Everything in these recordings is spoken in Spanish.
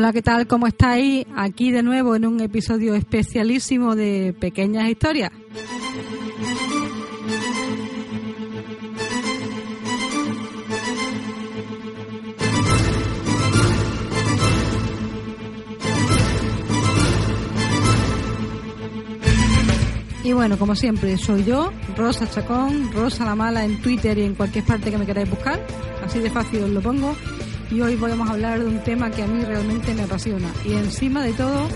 Hola, ¿qué tal? ¿Cómo estáis? Aquí de nuevo en un episodio especialísimo de Pequeñas Historias. Y bueno, como siempre, soy yo, Rosa Chacón, Rosa la Mala en Twitter y en cualquier parte que me queráis buscar. Así de fácil os lo pongo. Y hoy vamos a hablar de un tema que a mí realmente me apasiona. Y encima de todo,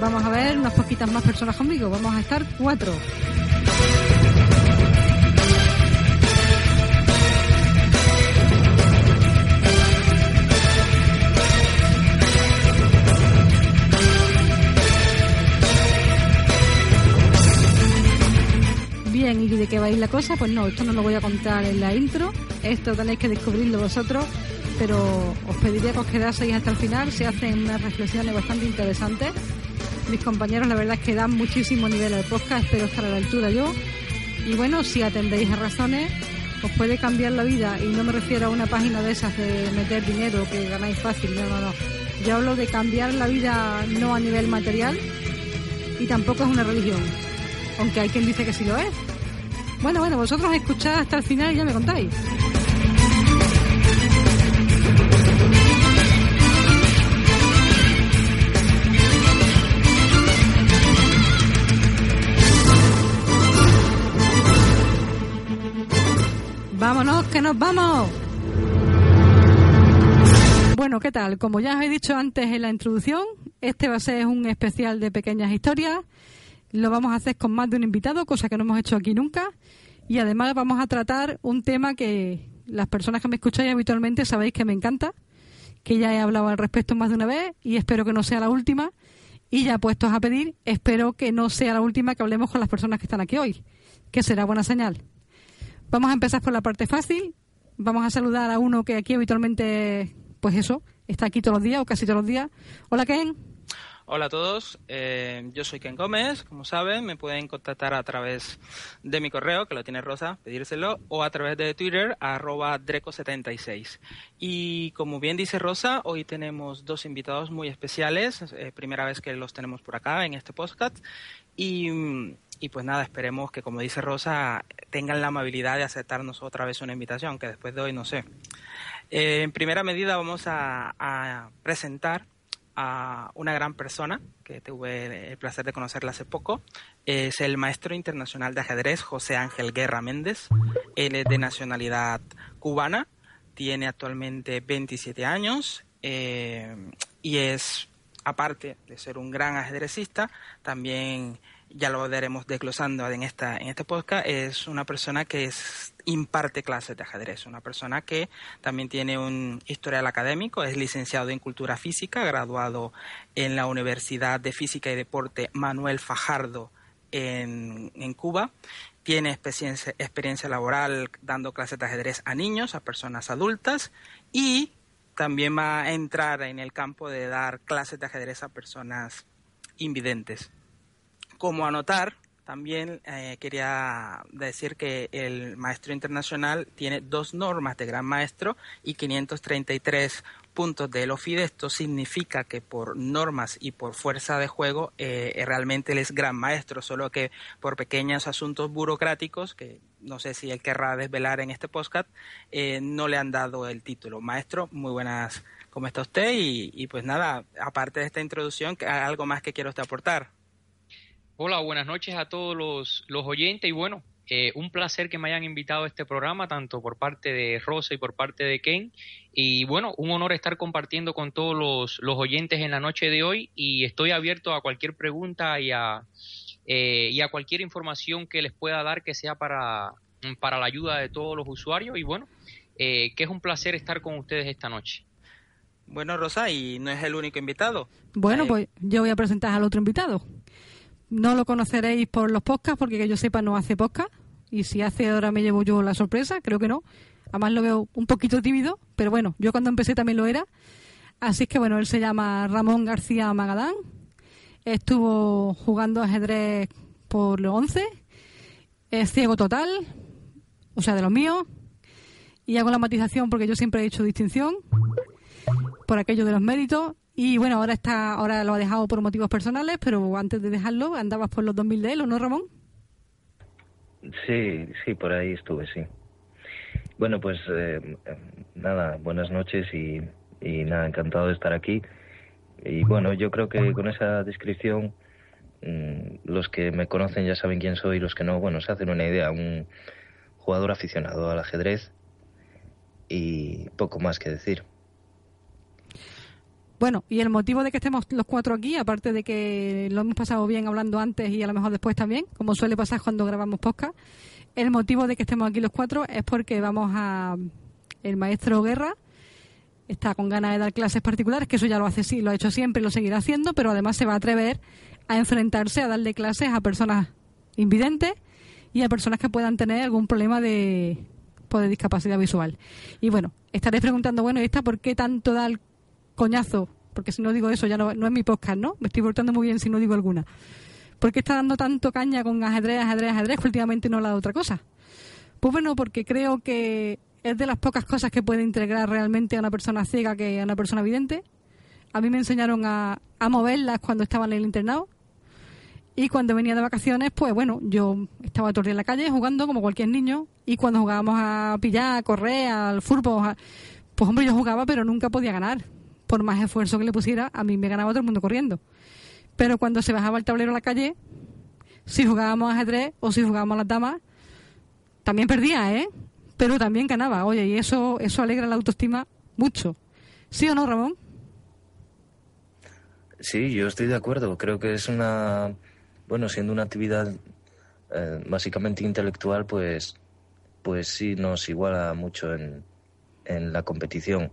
vamos a ver unas poquitas más personas conmigo. Vamos a estar cuatro. Bien, ¿y de qué va a ir la cosa? Pues no, esto no lo voy a contar en la intro. Esto tenéis que descubrirlo vosotros pero os pediría que os quedaseis hasta el final. Se hacen unas reflexiones bastante interesantes. Mis compañeros, la verdad es que dan muchísimo nivel al podcast, espero estar a la altura yo. Y bueno, si atendéis a razones, os puede cambiar la vida. Y no me refiero a una página de esas de meter dinero que ganáis fácil, no, no, no. Yo hablo de cambiar la vida no a nivel material y tampoco es una religión, aunque hay quien dice que sí lo es. Bueno, bueno, vosotros escuchad hasta el final y ya me contáis. Vámonos, que nos vamos. Bueno, ¿qué tal? Como ya os he dicho antes en la introducción, este va a ser un especial de pequeñas historias. Lo vamos a hacer con más de un invitado, cosa que no hemos hecho aquí nunca. Y además vamos a tratar un tema que las personas que me escucháis habitualmente sabéis que me encanta, que ya he hablado al respecto más de una vez y espero que no sea la última. Y ya puestos a pedir, espero que no sea la última que hablemos con las personas que están aquí hoy, que será buena señal. Vamos a empezar por la parte fácil. Vamos a saludar a uno que aquí habitualmente, pues eso, está aquí todos los días o casi todos los días. Hola, Ken. Hola a todos, eh, yo soy Ken Gómez, como saben, me pueden contactar a través de mi correo, que lo tiene Rosa, pedírselo, o a través de Twitter, arroba Dreco76. Y como bien dice Rosa, hoy tenemos dos invitados muy especiales, eh, primera vez que los tenemos por acá en este podcast, y pues nada, esperemos que, como dice Rosa, tengan la amabilidad de aceptarnos otra vez una invitación, que después de hoy no sé. Eh, en primera medida vamos a, presentar a una gran persona que tuve el placer de conocerla hace poco. Es el maestro internacional de ajedrez José Ángel Guerra Méndez. Él es de nacionalidad cubana, tiene actualmente 27 años eh, y es, aparte de ser un gran ajedrecista, también ya lo veremos desglosando en esta en este podcast, es una persona que es, imparte clases de ajedrez, una persona que también tiene un historial académico, es licenciado en cultura física, graduado en la Universidad de Física y Deporte Manuel Fajardo en, en Cuba, tiene experiencia, experiencia laboral dando clases de ajedrez a niños, a personas adultas y también va a entrar en el campo de dar clases de ajedrez a personas invidentes. Como anotar, también eh, quería decir que el maestro internacional tiene dos normas de gran maestro y 533 puntos de OFIDE. Esto significa que por normas y por fuerza de juego eh, realmente él es gran maestro, solo que por pequeños asuntos burocráticos, que no sé si él querrá desvelar en este podcast, eh, no le han dado el título. Maestro, muy buenas, ¿cómo está usted? Y, y pues nada, aparte de esta introducción, ¿algo más que quiero usted aportar? Hola, buenas noches a todos los, los oyentes y bueno, eh, un placer que me hayan invitado a este programa, tanto por parte de Rosa y por parte de Ken. Y bueno, un honor estar compartiendo con todos los, los oyentes en la noche de hoy y estoy abierto a cualquier pregunta y a, eh, y a cualquier información que les pueda dar que sea para, para la ayuda de todos los usuarios. Y bueno, eh, que es un placer estar con ustedes esta noche. Bueno, Rosa, y no es el único invitado. Bueno, pues yo voy a presentar al otro invitado. No lo conoceréis por los podcasts, porque que yo sepa no hace podcast. Y si hace ahora me llevo yo la sorpresa, creo que no. Además lo veo un poquito tímido, pero bueno, yo cuando empecé también lo era. Así que bueno, él se llama Ramón García Magadán. Estuvo jugando ajedrez por los 11. Es ciego total, o sea, de los míos. Y hago la matización porque yo siempre he hecho distinción por aquello de los méritos Y bueno, ahora está, ahora lo ha dejado por motivos personales, pero antes de dejarlo andabas por los 2000 de él, ¿o no, Ramón? Sí, sí, por ahí estuve, sí. Bueno, pues eh, nada, buenas noches y, y nada, encantado de estar aquí. Y bueno, yo creo que con esa descripción mm, los que me conocen ya saben quién soy, los que no, bueno, se hacen una idea. Un jugador aficionado al ajedrez y poco más que decir. Bueno, y el motivo de que estemos los cuatro aquí, aparte de que lo hemos pasado bien hablando antes y a lo mejor después también, como suele pasar cuando grabamos podcast, el motivo de que estemos aquí los cuatro es porque vamos a... El maestro Guerra está con ganas de dar clases particulares, que eso ya lo hace sí, lo ha hecho siempre y lo seguirá haciendo, pero además se va a atrever a enfrentarse a darle clases a personas invidentes y a personas que puedan tener algún problema de, pues, de discapacidad visual. Y bueno, estaréis preguntando, bueno, ¿y esta por qué tanto da coñazo? Porque si no digo eso ya no, es mi podcast, ¿no? Me estoy portando muy bien si no digo alguna. ¿Por qué está dando tanto caña con ajedrez, ajedrez, ajedrez, que últimamente no habla de otra cosa? Pues bueno, porque creo que es de las pocas cosas que puede integrar realmente a una persona ciega que a una persona vidente. A mí me enseñaron a, a moverlas cuando estaba en el internado. Y cuando venía de vacaciones, pues bueno, yo estaba todo el día en la calle jugando como cualquier niño. Y cuando jugábamos a pillar, a correr, al fútbol, pues hombre, yo jugaba, pero nunca podía ganar. Por más esfuerzo que le pusiera, a mí me ganaba todo el mundo corriendo. Pero cuando se bajaba el tablero a la calle, si jugábamos ajedrez o si jugábamos a las damas, también perdía, ¿eh? pero también ganaba. Oye, y eso, eso alegra la autoestima mucho. ¿Sí o no, Ramón? Sí, yo estoy de acuerdo. Creo que es una, bueno, siendo una actividad eh, básicamente intelectual, pues, pues sí nos iguala mucho en, en la competición.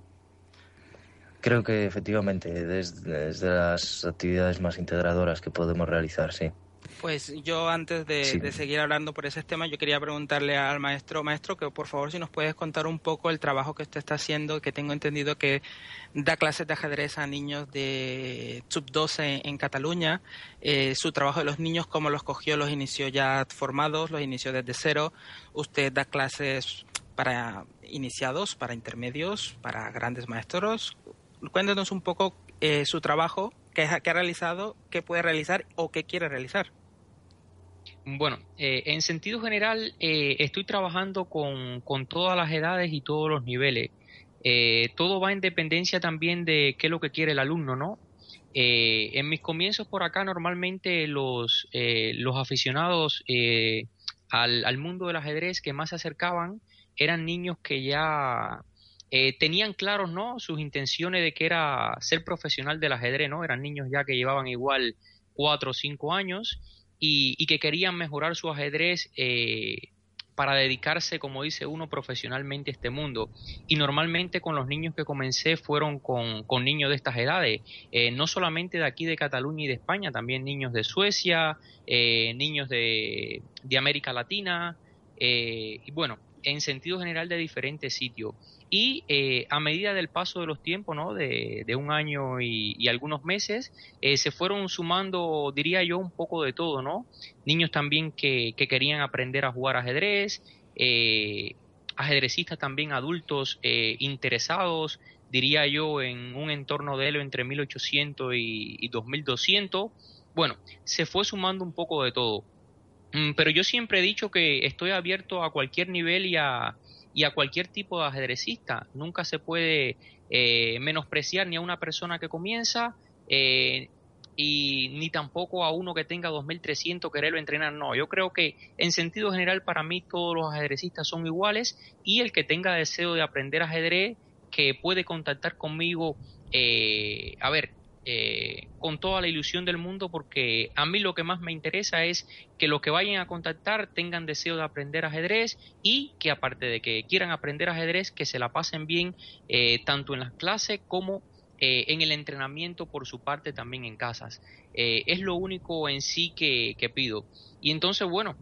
Creo que efectivamente es, es de las actividades más integradoras que podemos realizar, sí. Pues yo antes de, seguir hablando por ese tema, yo quería preguntarle al maestro, maestro, que por favor si nos puedes contar un poco el trabajo que usted está haciendo, que tengo entendido que da clases de ajedrez a niños de sub-12 en Cataluña, eh, su trabajo de los niños, cómo los cogió, los inició ya formados, los inició desde cero, usted da clases para iniciados, para intermedios, para grandes maestros. Cuéntenos un poco eh, su trabajo qué, ha realizado, qué puede realizar o qué quiere realizar. Bueno, eh, en sentido general, eh, estoy trabajando con, todas las edades y todos los niveles. Eh, todo va en dependencia también de qué es lo que quiere el alumno, ¿no? en mis comienzos por acá, normalmente los, los aficionados al, al, mundo del ajedrez que más se acercaban eran niños que ya eh, tenían claros no sus intenciones de que era ser profesional del ajedrez no eran niños ya que llevaban igual cuatro o cinco años y, que querían mejorar su ajedrez eh, para dedicarse como dice uno profesionalmente a este mundo. Y normalmente con los niños que comencé fueron con, niños de estas edades eh, no solamente de aquí de Cataluña y de España también niños de Suecia niños de, de América Latina y bueno en sentido general de diferentes sitios y eh, a medida del paso de los tiempos, ¿no? de, un año y, algunos meses, eh, se fueron sumando, diría yo, un poco de todo, ¿no? Niños también que, querían aprender a jugar ajedrez, eh, ajedrecistas también adultos interesados, diría yo, en un entorno de él entre 1800 y, y 2200. Bueno, se fue sumando un poco de todo. Mm, pero yo siempre he dicho que estoy abierto a cualquier nivel y a, y a cualquier tipo de ajedrecista. Nunca se puede eh, menospreciar ni a una persona que comienza eh, y ni tampoco a uno que tenga 2.300 quererlo entrenar. No, yo creo que en sentido general para mí todos los ajedrecistas son iguales y el que tenga deseo de aprender ajedrez que puede contactar conmigo, eh, a ver, eh, con toda la ilusión del mundo porque a mí lo que más me interesa es que los que vayan a contactar tengan deseo de aprender ajedrez y que aparte de que quieran aprender ajedrez que se la pasen bien eh, tanto en las clases como eh, en el entrenamiento por su parte también en casas. es lo único en sí que pido. Y entonces, bueno,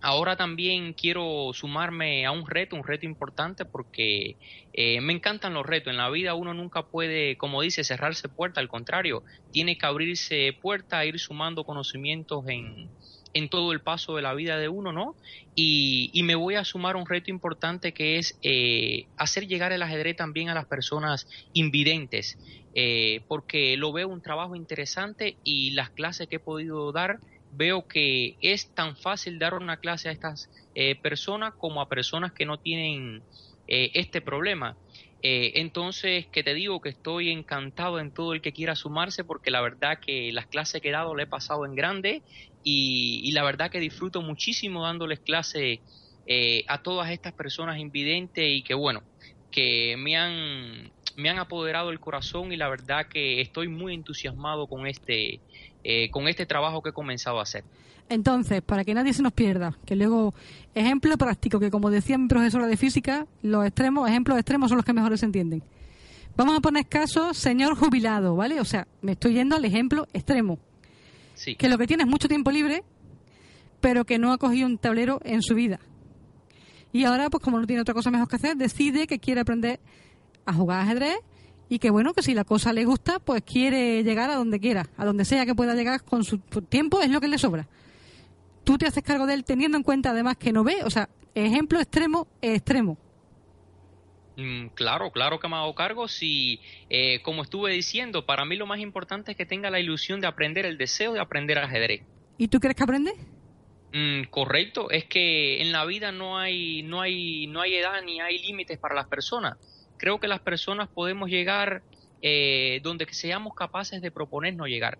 Ahora también quiero sumarme a un reto, un reto importante porque eh, me encantan los retos. En la vida uno nunca puede, como dice, cerrarse puerta, al contrario, tiene que abrirse puerta, ir sumando conocimientos en, en todo el paso de la vida de uno, ¿no? Y, me voy a sumar un reto importante que es eh, hacer llegar el ajedrez también a las personas invidentes, eh, porque lo veo un trabajo interesante y las clases que he podido dar veo que es tan fácil dar una clase a estas eh, personas como a personas que no tienen este problema. entonces, que te digo que estoy encantado en todo el que quiera sumarse porque la verdad que las clases que he dado le he pasado en grande y, la verdad que disfruto muchísimo dándoles clase eh, a todas estas personas invidentes y que bueno, que me han, me han apoderado el corazón y la verdad que estoy muy entusiasmado con este, eh, con este trabajo que he comenzado a hacer. Entonces, para que nadie se nos pierda, que luego, ejemplo práctico, que como decía mi profesora de física, los extremos, ejemplos extremos son los que mejor se entienden. Vamos a poner caso, señor jubilado, ¿vale? O sea, me estoy yendo al ejemplo extremo que lo que tiene es mucho tiempo libre, pero que no ha cogido un tablero en su vida. Y ahora, pues como no tiene otra cosa mejor que hacer, decide que quiere aprender a jugar ajedrez y que bueno, que si la cosa le gusta, pues quiere llegar a donde quiera, a donde sea que pueda llegar con su tiempo, es lo que le sobra. Tú te haces cargo de él teniendo en cuenta además que no ve, o sea, ejemplo extremo, extremo. Mm, claro, claro que me hago cargo. Si, eh, como estuve diciendo, para mí lo más importante es que tenga la ilusión de aprender, el deseo de aprender ajedrez. ¿Y tú crees que aprende? Mm, correcto, es que en la vida no hay, no hay, no hay edad ni hay límites para las personas. Creo que las personas podemos llegar eh, donde seamos capaces de proponernos llegar.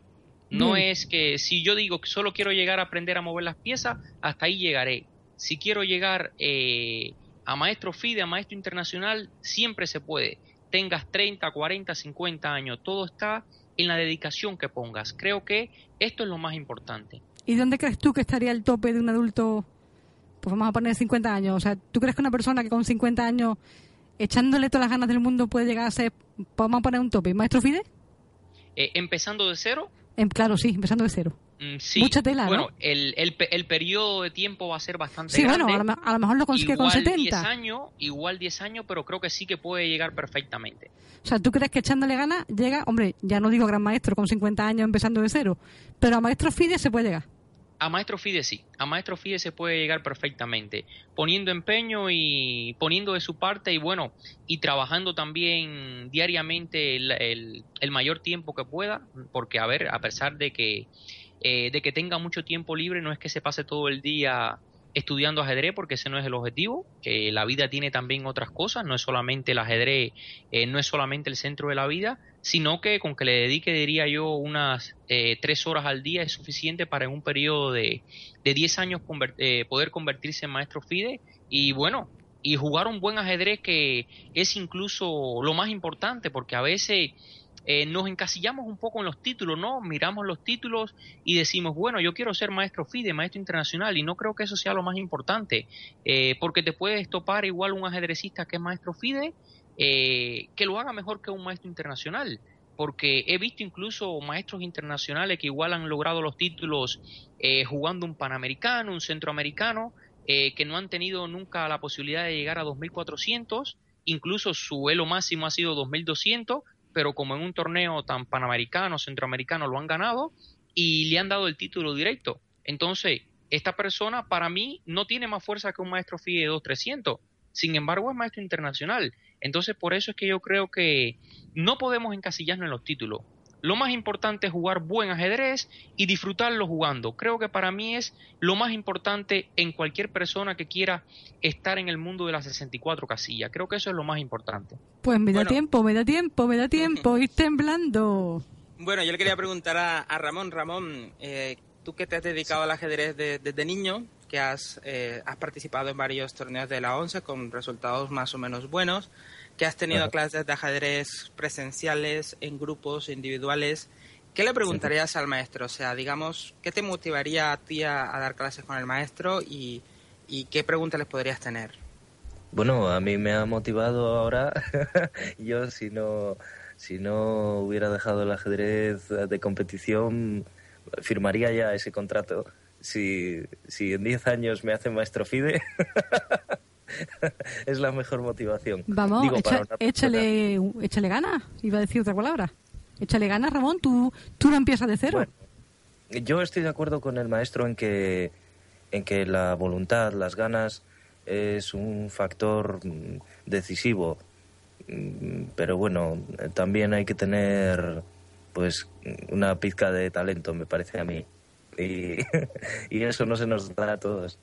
No es que si yo digo que solo quiero llegar a aprender a mover las piezas, hasta ahí llegaré. Si quiero llegar eh, a maestro FIDE, a maestro internacional, siempre se puede. Tengas 30, 40, 50 años, todo está en la dedicación que pongas. Creo que esto es lo más importante. ¿Y dónde crees tú que estaría el tope de un adulto? Pues vamos a poner 50 años. O sea, ¿tú crees que una persona que con 50 años, echándole todas las ganas del mundo, puede llegar a ser, vamos a poner un tope, maestro FIDE? Eh, ¿Empezando de cero? Em, claro, sí, empezando de cero. Mm, Mucha tela, bueno, el, el, el, periodo de tiempo va a ser bastante sí, grande. bueno, a lo, mejor lo consigue con 70. 10 años, igual 10 años, pero creo que sí que puede llegar perfectamente. O sea, ¿tú crees que echándole ganas llega, hombre, ya no digo gran maestro con 50 años empezando de cero, pero a maestro FIDE se puede llegar? A maestro FIDE sí, a maestro FIDE se puede llegar perfectamente, poniendo empeño y poniendo de su parte y bueno, y trabajando también diariamente el, el mayor tiempo que pueda, porque a ver, a pesar de que eh, de que tenga mucho tiempo libre, no es que se pase todo el día estudiando ajedrez, porque ese no es el objetivo. Eh, la vida tiene también otras cosas, no es solamente el ajedrez, eh, no es solamente el centro de la vida, sino que con que le dedique, diría yo, unas tres horas al día es suficiente para en un periodo de, de 10 años poder convertirse en maestro FIDE y bueno, y jugar un buen ajedrez que es incluso lo más importante, porque a veces eh, nos encasillamos un poco en los títulos, ¿no? Miramos los títulos y decimos, bueno, yo quiero ser maestro FIDE, maestro internacional, y no creo que eso sea lo más importante, eh, porque te puedes topar igual un ajedrecista que es maestro FIDE, eh, que lo haga mejor que un maestro internacional, porque he visto incluso maestros internacionales que igual han logrado los títulos jugando un panamericano, un centroamericano, que no han tenido nunca la posibilidad de llegar a 2400, incluso su elo máximo ha sido 2200, pero como en un torneo tan panamericano, centroamericano lo han ganado y le han dado el título directo. Entonces, esta persona para mí no tiene más fuerza que un maestro FIDE 2300. Sin embargo, es maestro internacional. Entonces, por eso es que yo creo que no podemos encasillarnos en los títulos. Lo más importante es jugar buen ajedrez y disfrutarlo jugando. Creo que para mí es lo más importante en cualquier persona que quiera estar en el mundo de las 64 casillas. Creo que eso es lo más importante. Pues me da tiempo, me da tiempo, me da tiempo, ir temblando. Bueno, yo le quería preguntar a, Ramón. Ramón, eh, tú que te has dedicado al ajedrez desde niño, que has, eh, has participado en varios torneos de la ONCE con resultados más o menos buenos que has tenido clases de ajedrez presenciales, en grupos, individuales. ¿Qué le preguntarías al maestro? O sea, digamos, ¿qué te motivaría a ti a, dar clases con el maestro y, qué preguntas les podrías tener? Bueno, a mí me ha motivado ahora. Yo, si no, si no hubiera dejado el ajedrez de competición, firmaría ya ese contrato. Si, si en 10 años me hacen maestro FIDE, es la mejor motivación. Vamos, échale, échale ganas, iba a decir otra palabra. Échale ganas, Ramón, tú, tú no empiezas de cero. yo estoy de acuerdo con el maestro en que, en que la voluntad, las ganas, es un factor mm, decisivo. Mm, pero bueno, también hay que tener pues una pizca de talento, me parece a mí. Y, y eso no se nos da a todos.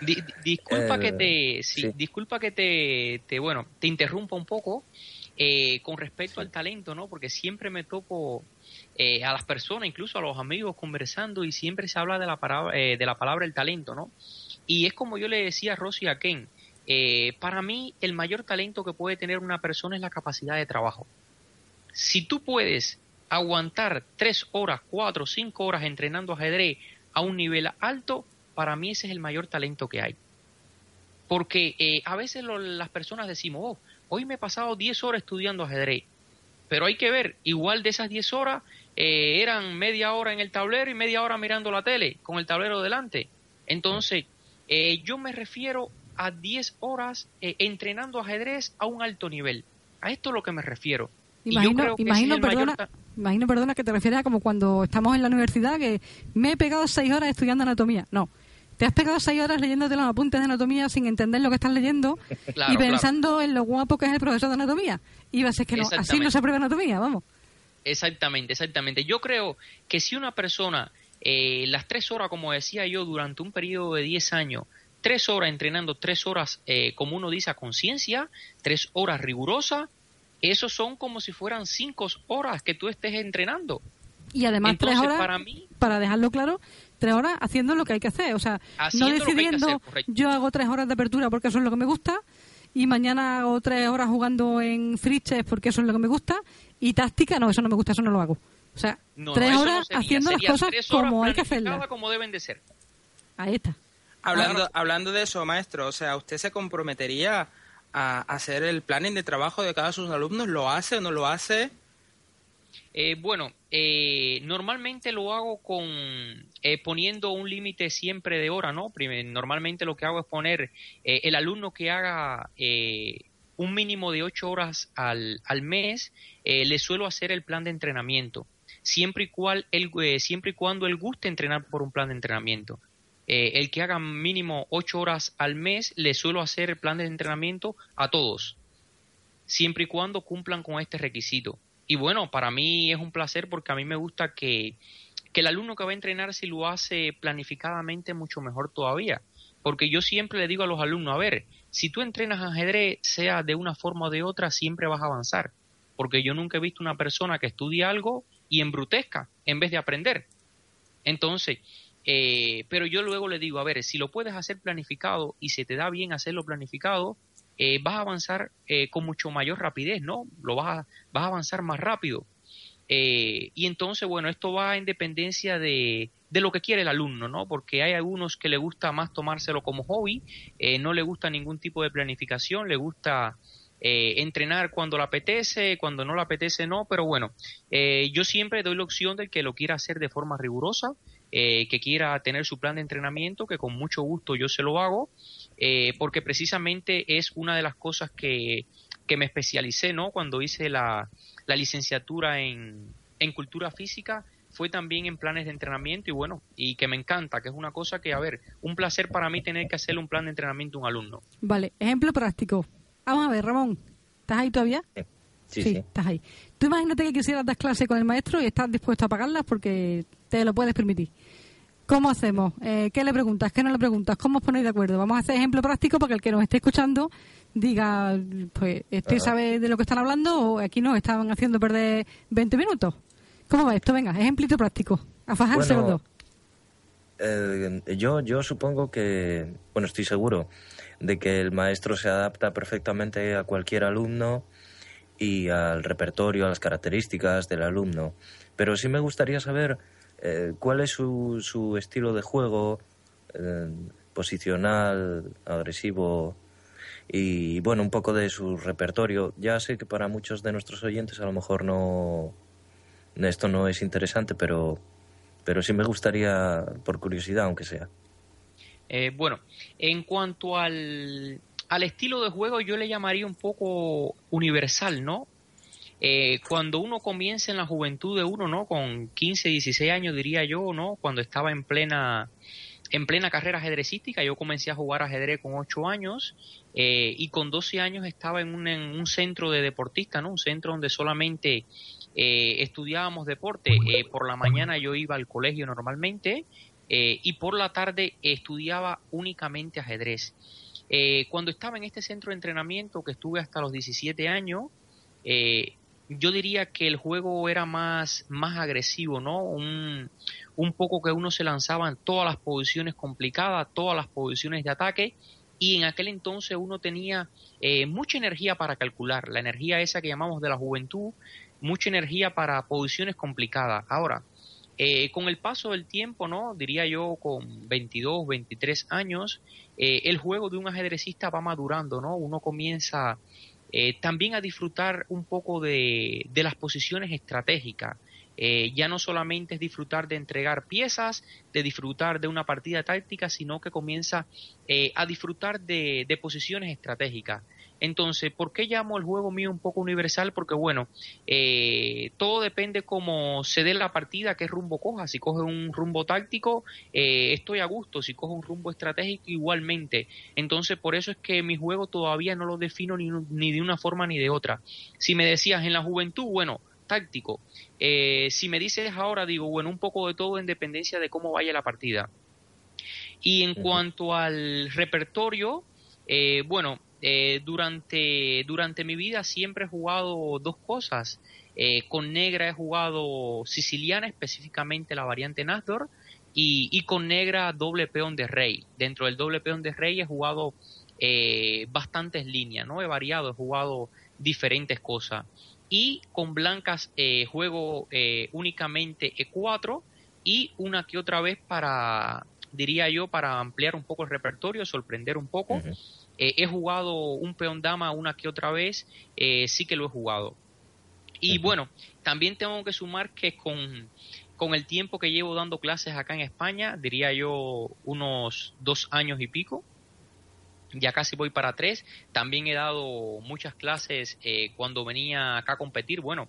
Disculpa que te, sí, disculpa que te, te, bueno, te interrumpa un poco eh, con respecto al talento, ¿no? Porque siempre me topo eh, a las personas, incluso a los amigos conversando y siempre se habla de la palabra, eh, de la palabra el talento, ¿no? Y es como yo le decía a Rosy y a Ken, para mí el mayor talento que puede tener una persona es la capacidad de trabajo. Si tú puedes aguantar tres horas, cuatro, cinco horas entrenando ajedrez a un nivel alto, para mí ese es el mayor talento que hay. Porque eh, a veces las personas decimos, oh, hoy me he pasado 10 horas estudiando ajedrez. Pero hay que ver, igual de esas 10 horas eh, eran media hora en el tablero y media hora mirando la tele con el tablero delante. Entonces, eh, yo me refiero a 10 horas entrenando ajedrez a un alto nivel. A esto es lo que me refiero. Imagino, imagino perdona, imagino, perdona, que te refieres a como cuando estamos en la universidad, que me he pegado seis horas estudiando anatomía. No, te has pegado seis horas leyéndote los apuntes de anatomía sin entender lo que estás leyendo y pensando en lo guapo que es el profesor de anatomía. Y vas a ser que no, así no se aprueba anatomía, vamos. Exactamente, exactamente. Yo creo que si una persona, eh, las tres horas, como decía yo, durante un periodo de diez años, tres horas entrenando, tres horas, eh, como uno dice, a conciencia, tres horas rigurosas, esos son como si fueran cinco horas que tú estés entrenando. Y además tres horas, para, mí, para dejarlo claro, tres horas haciendo lo que hay que hacer. O sea, no decidiendo yo hago tres horas de apertura porque eso es lo que me gusta y mañana hago tres horas jugando en friches porque eso es lo que me gusta y táctica, no, eso no me gusta, eso no lo hago. O sea, tres horas haciendo las cosas como hay que hacerlas. como deben de ser. Ahí está. Hablando, hablando de eso, maestro, o sea, ¿usted se comprometería a hacer el planning de trabajo de cada uno de sus alumnos? ¿Lo hace o no lo hace? Eh, bueno, eh, normalmente lo hago con eh, poniendo un límite siempre de hora, ¿no? normalmente lo que hago es poner el alumno que haga un mínimo de ocho horas al, al mes, le suelo hacer el plan de entrenamiento, siempre y, cual él, siempre y cuando él guste entrenar por un plan de entrenamiento. Eh, el que haga mínimo ocho horas al mes, le suelo hacer el plan de entrenamiento a todos, siempre y cuando cumplan con este requisito. Y bueno, para mí es un placer porque a mí me gusta que, que el alumno que va a entrenar si lo hace planificadamente mucho mejor todavía. Porque yo siempre le digo a los alumnos, a ver, si tú entrenas ajedrez, sea de una forma o de otra, siempre vas a avanzar. Porque yo nunca he visto una persona que estudie algo y embrutezca en vez de aprender. Entonces, eh, pero yo luego le digo, a ver, si lo puedes hacer planificado y se te da bien hacerlo planificado, eh, vas a avanzar eh, con mucho mayor rapidez, ¿no? Lo vas a, vas a avanzar más rápido. Y entonces, bueno, esto va en dependencia de, de, lo que quiere el alumno, ¿no? Porque hay algunos que le gusta más tomárselo como hobby, no le gusta ningún tipo de planificación, le gusta entrenar cuando le apetece, cuando no le apetece no, pero bueno, yo siempre doy la opción del que lo quiera hacer de forma rigurosa, eh, que quiera tener su plan de entrenamiento, que con mucho gusto yo se lo hago, eh, porque precisamente es una de las cosas que, que me especialicé, ¿no? Cuando hice la, la licenciatura en, en cultura física, fue también en planes de entrenamiento y bueno, y que me encanta, que es una cosa que, a ver, un placer para mí tener que hacerle un plan de entrenamiento a un alumno. Vale, ejemplo práctico. Vamos a ver, Ramón, ¿estás ahí todavía? Sí, sí, estás ahí. Tú imagínate que quisieras dar clase con el maestro y estás dispuesto a pagarlas porque te lo puedes permitir. ¿Cómo hacemos? Eh, ¿Qué le preguntas? ¿Qué no le preguntas? ¿Cómo os ponéis de acuerdo? Vamos a hacer ejemplo práctico para que el que nos esté escuchando diga, pues, ¿este sabe de lo que están hablando o aquí nos estaban haciendo perder 20 minutos? ¿Cómo va esto? Venga, ejemplito práctico. A fajarse los dos. Eh, yo, yo supongo que, bueno, estoy seguro de que el maestro se adapta perfectamente a cualquier alumno y al repertorio, a las características del alumno. Pero sí me gustaría saber eh, ¿Cuál es su, su, estilo de juego? Eh, posicional, agresivo y bueno, un poco de su repertorio. Ya sé que para muchos de nuestros oyentes a lo mejor no esto no es interesante, pero pero sí me gustaría por curiosidad, aunque sea. Eh, bueno, en cuanto al, al estilo de juego, yo le llamaría un poco universal, ¿no? Eh, cuando uno comienza en la juventud de uno, ¿no? Con 15, 16 años, diría yo, ¿no? Cuando estaba en plena en plena carrera ajedrecística, yo comencé a jugar ajedrez con 8 años eh, y con 12 años estaba en un, en un centro de deportistas, ¿no? Un centro donde solamente eh, estudiábamos deporte. Eh, por la mañana yo iba al colegio normalmente eh, y por la tarde estudiaba únicamente ajedrez. cuando estaba en este centro de entrenamiento, que estuve hasta los 17 años, yo diría que el juego era más, más agresivo, ¿no? Un, un poco que uno se lanzaba en todas las posiciones complicadas, todas las posiciones de ataque, y en aquel entonces uno tenía mucha energía para calcular, la energía esa que llamamos de la juventud, mucha energía para posiciones complicadas. Ahora, eh, con el paso del tiempo, ¿no? Diría yo con 22, 23 años, eh, el juego de un ajedrecista va madurando, ¿no? Uno comienza eh, también a disfrutar un poco de, de las posiciones estratégicas. ya no solamente es disfrutar de entregar piezas, de disfrutar de una partida táctica, sino que comienza a disfrutar de, de posiciones estratégicas. Entonces, ¿por qué llamo el juego mío un poco universal? Porque, bueno, eh, todo depende cómo se dé la partida, qué rumbo coja. Si coge un rumbo táctico, eh, estoy a gusto. Si coge un rumbo estratégico, igualmente. Entonces, por eso es que mi juego todavía no lo defino ni, ni de una forma ni de otra. Si me decías en la juventud, bueno, táctico. Eh, si me dices ahora, digo, bueno, un poco de todo en dependencia de cómo vaya la partida. Y en cuanto al repertorio, bueno, eh, durante, durante mi vida siempre he jugado dos cosas. Eh, con negra he jugado siciliana, específicamente la variante Nasdor, y, con negra doble peón de rey. Dentro del doble peón de rey he jugado eh, bastantes líneas, ¿no? He variado, he jugado diferentes cosas. Y con blancas juego únicamente E4 y una que otra vez para, diría yo, para ampliar un poco el repertorio, sorprender un poco. Eh, he jugado un peón dama una que otra vez, eh, sí que lo he jugado. Y bueno, también tengo que sumar que con, con el tiempo que llevo dando clases acá en España, diría yo unos dos años y pico, ya casi voy para tres. También he dado muchas clases eh, cuando venía acá a competir. Bueno,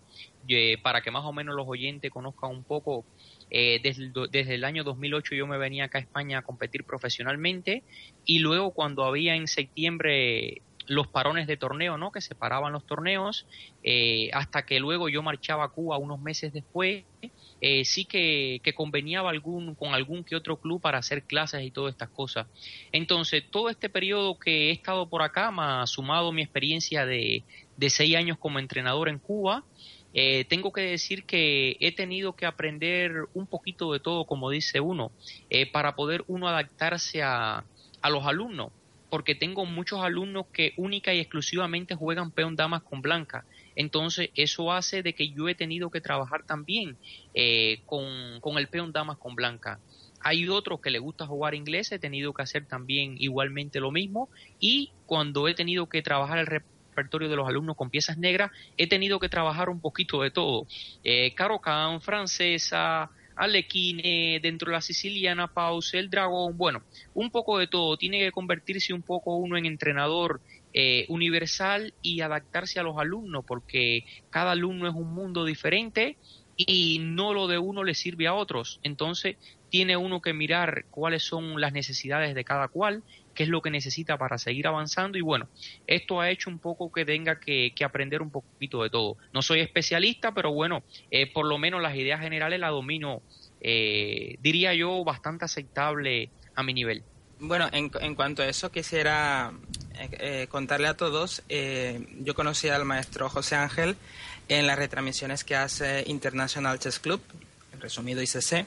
para que más o menos los oyentes conozcan un poco, eh, desde, desde, el año 2008 yo me venía acá a España a competir profesionalmente y luego cuando había en septiembre los parones de torneo, ¿no? Que separaban los torneos, eh, hasta que luego yo marchaba a Cuba unos meses después, eh, sí que, que, conveniaba algún, con algún que otro club para hacer clases y todas estas cosas. Entonces, todo este periodo que he estado por acá, me ha sumado mi experiencia de, de seis años como entrenador en Cuba, eh, tengo que decir que he tenido que aprender un poquito de todo, como dice uno, eh, para poder uno adaptarse a, a los alumnos, porque tengo muchos alumnos que única y exclusivamente juegan peón damas con blanca. Entonces, eso hace de que yo he tenido que trabajar también eh, con, con el peón damas con blanca. Hay otros que les gusta jugar inglés, he tenido que hacer también igualmente lo mismo. Y cuando he tenido que trabajar el repertorio de los alumnos con piezas negras, he tenido que trabajar un poquito de todo. Eh, francesa, Alequine, dentro de la siciliana, Pause, el dragón, bueno, un poco de todo. Tiene que convertirse un poco uno en entrenador eh, universal y adaptarse a los alumnos, porque cada alumno es un mundo diferente y no lo de uno le sirve a otros. Entonces, tiene uno que mirar cuáles son las necesidades de cada cual qué es lo que necesita para seguir avanzando y bueno, esto ha hecho un poco que tenga que, aprender un poquito de todo. No soy especialista, pero bueno, eh, por lo menos las ideas generales las domino, eh, diría yo, bastante aceptable a mi nivel. Bueno, en, en cuanto a eso, quisiera eh, contarle a todos, yo conocí al maestro José Ángel en las retransmisiones que hace International Chess Club, resumido ICC,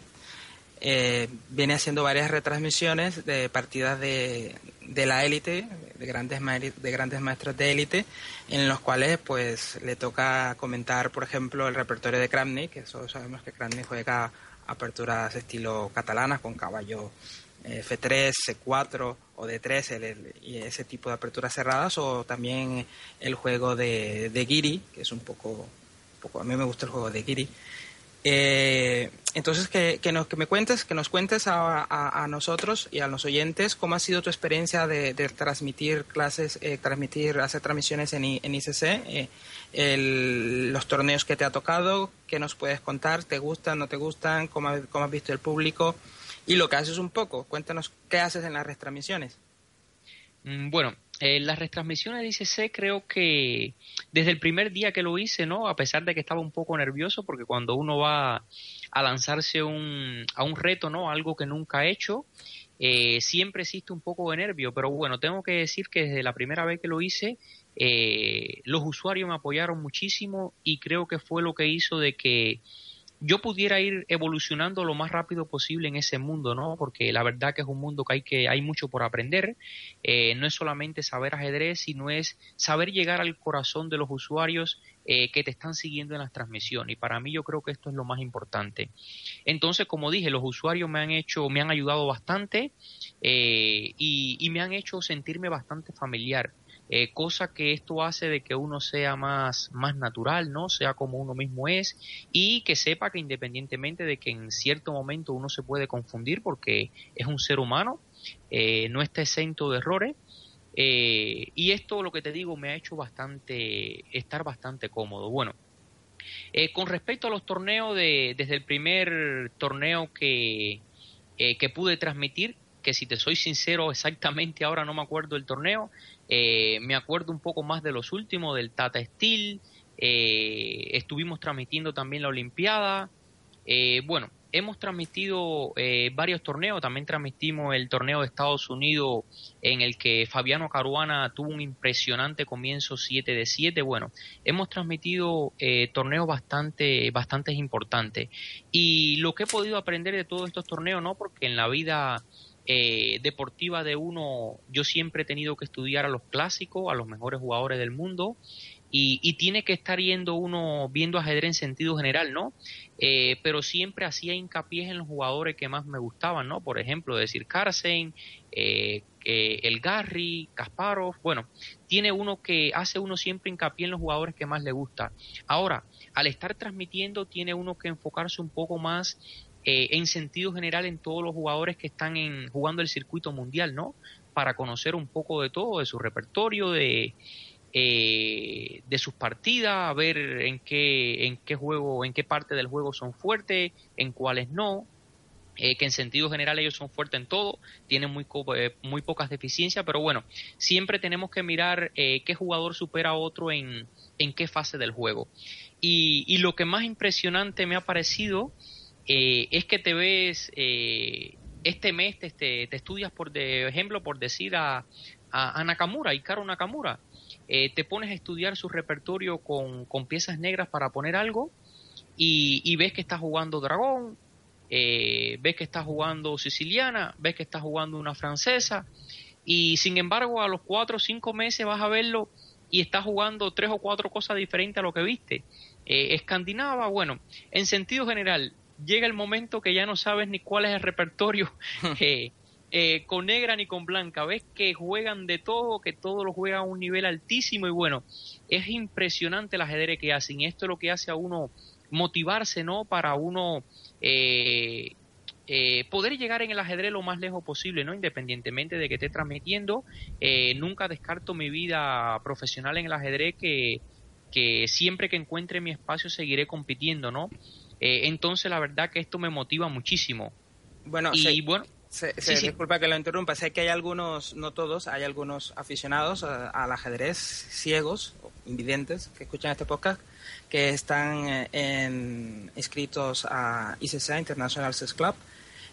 eh, viene haciendo varias retransmisiones de partidas de, de la élite, de grandes, de grandes maestros de élite, en los cuales pues le toca comentar, por ejemplo, el repertorio de Kramnik, que todos sabemos que Kramnik juega aperturas estilo catalanas con caballo eh, F3, C4 o D3 y ese tipo de aperturas cerradas, o también el juego de, de Giri, que es un poco, poco, a mí me gusta el juego de Giri, Eh, entonces, que, que, nos, que me cuentes, que nos cuentes a, nosotros y a los oyentes cómo ha sido tu experiencia de, transmitir clases, eh, transmitir, hacer transmisiones en, en ICC, eh, el, los torneos que te ha tocado, qué nos puedes contar, te gustan, no te gustan, cómo, cómo has visto el público y lo que haces un poco. Cuéntanos qué haces en las retransmisiones. Mm, bueno, eh, las retransmisiones de ICC creo que desde el primer día que lo hice, ¿no? A pesar de que estaba un poco nervioso, porque cuando uno va a lanzarse un, a un reto, ¿no? Algo que nunca ha hecho, eh, siempre existe un poco de nervio, pero bueno, tengo que decir que desde la primera vez que lo hice, eh, los usuarios me apoyaron muchísimo y creo que fue lo que hizo de que yo pudiera ir evolucionando lo más rápido posible en ese mundo, ¿no? Porque la verdad que es un mundo que hay que hay mucho por aprender. Eh, no es solamente saber ajedrez, sino es saber llegar al corazón de los usuarios eh, que te están siguiendo en las transmisiones. Y para mí yo creo que esto es lo más importante. Entonces, como dije, los usuarios me han hecho, me han ayudado bastante eh, y, y me han hecho sentirme bastante familiar. Eh, cosa que esto hace de que uno sea más, más natural, ¿no? Sea como uno mismo es y que sepa que independientemente de que en cierto momento uno se puede confundir porque es un ser humano, eh, no está exento de errores. Eh, y esto, lo que te digo, me ha hecho bastante, estar bastante cómodo. Bueno, con respecto a los torneos, de, desde el primer torneo que, que pude transmitir, que si te soy sincero, exactamente ahora no me acuerdo el torneo, eh, me acuerdo un poco más de los últimos, del Tata Steel. Eh, estuvimos transmitiendo también la Olimpiada. Eh, bueno, hemos transmitido varios torneos. También transmitimos el torneo de Estados Unidos en el que Fabiano Caruana tuvo un impresionante comienzo 7 de 7. Bueno, hemos transmitido torneos bastante, bastante importantes. Y lo que he podido aprender de todos estos torneos, ¿no? Porque en la vida eh, deportiva de uno, yo siempre he tenido que estudiar a los clásicos, a los mejores jugadores del mundo, y, tiene que estar yendo uno viendo ajedrez en sentido general, ¿no? Eh, pero siempre hacía hincapié en los jugadores que más me gustaban, ¿no? Por ejemplo, decir Carsen, eh, el Garry, Kasparov, bueno, tiene uno que hace uno siempre hincapié en los jugadores que más le gusta. Ahora, al estar transmitiendo, tiene uno que enfocarse un poco más eh, en sentido general en todos los jugadores que están en, jugando el circuito mundial, ¿no? Para conocer un poco de todo, de su repertorio, de, eh, de sus partidas, a ver en qué, en qué juego, en qué parte del juego son fuertes, en cuáles no. Eh, que en sentido general ellos son fuertes en todo, tienen muy, muy pocas deficiencias, pero bueno, siempre tenemos que mirar qué jugador supera a otro en, en qué fase del juego. Y, y lo que más impresionante me ha parecido eh, es que te ves eh, este mes, te, te, estudias, por ejemplo, por decir a, a, Nakamura, Ikaro Nakamura, eh, te pones a estudiar su repertorio con, piezas negras para poner algo y, y ves que está jugando dragón, ves que está jugando siciliana, ves que está jugando una francesa y sin embargo a los cuatro o cinco meses vas a verlo y está jugando tres o cuatro cosas diferentes a lo que viste. escandinava, bueno, en sentido general, llega el momento que ya no sabes ni cuál es el repertorio eh, eh, con negra ni con blanca. Ves que juegan de todo, que todo lo juegan a un nivel altísimo y bueno, es impresionante el ajedrez que hacen y esto es lo que hace a uno motivarse, ¿no? Para uno eh, poder llegar en el ajedrez lo más lejos posible, ¿no? Independientemente de que esté transmitiendo, nunca descarto mi vida profesional en el ajedrez que, que siempre que encuentre mi espacio seguiré compitiendo, ¿no? Eh, entonces, la verdad que esto me motiva muchísimo. Bueno, y bueno, disculpa que lo interrumpa, sé que hay algunos, no todos, hay algunos aficionados al ajedrez ciegos, invidentes, que escuchan este podcast, que están eh, en, inscritos a ICC, International Chess Club,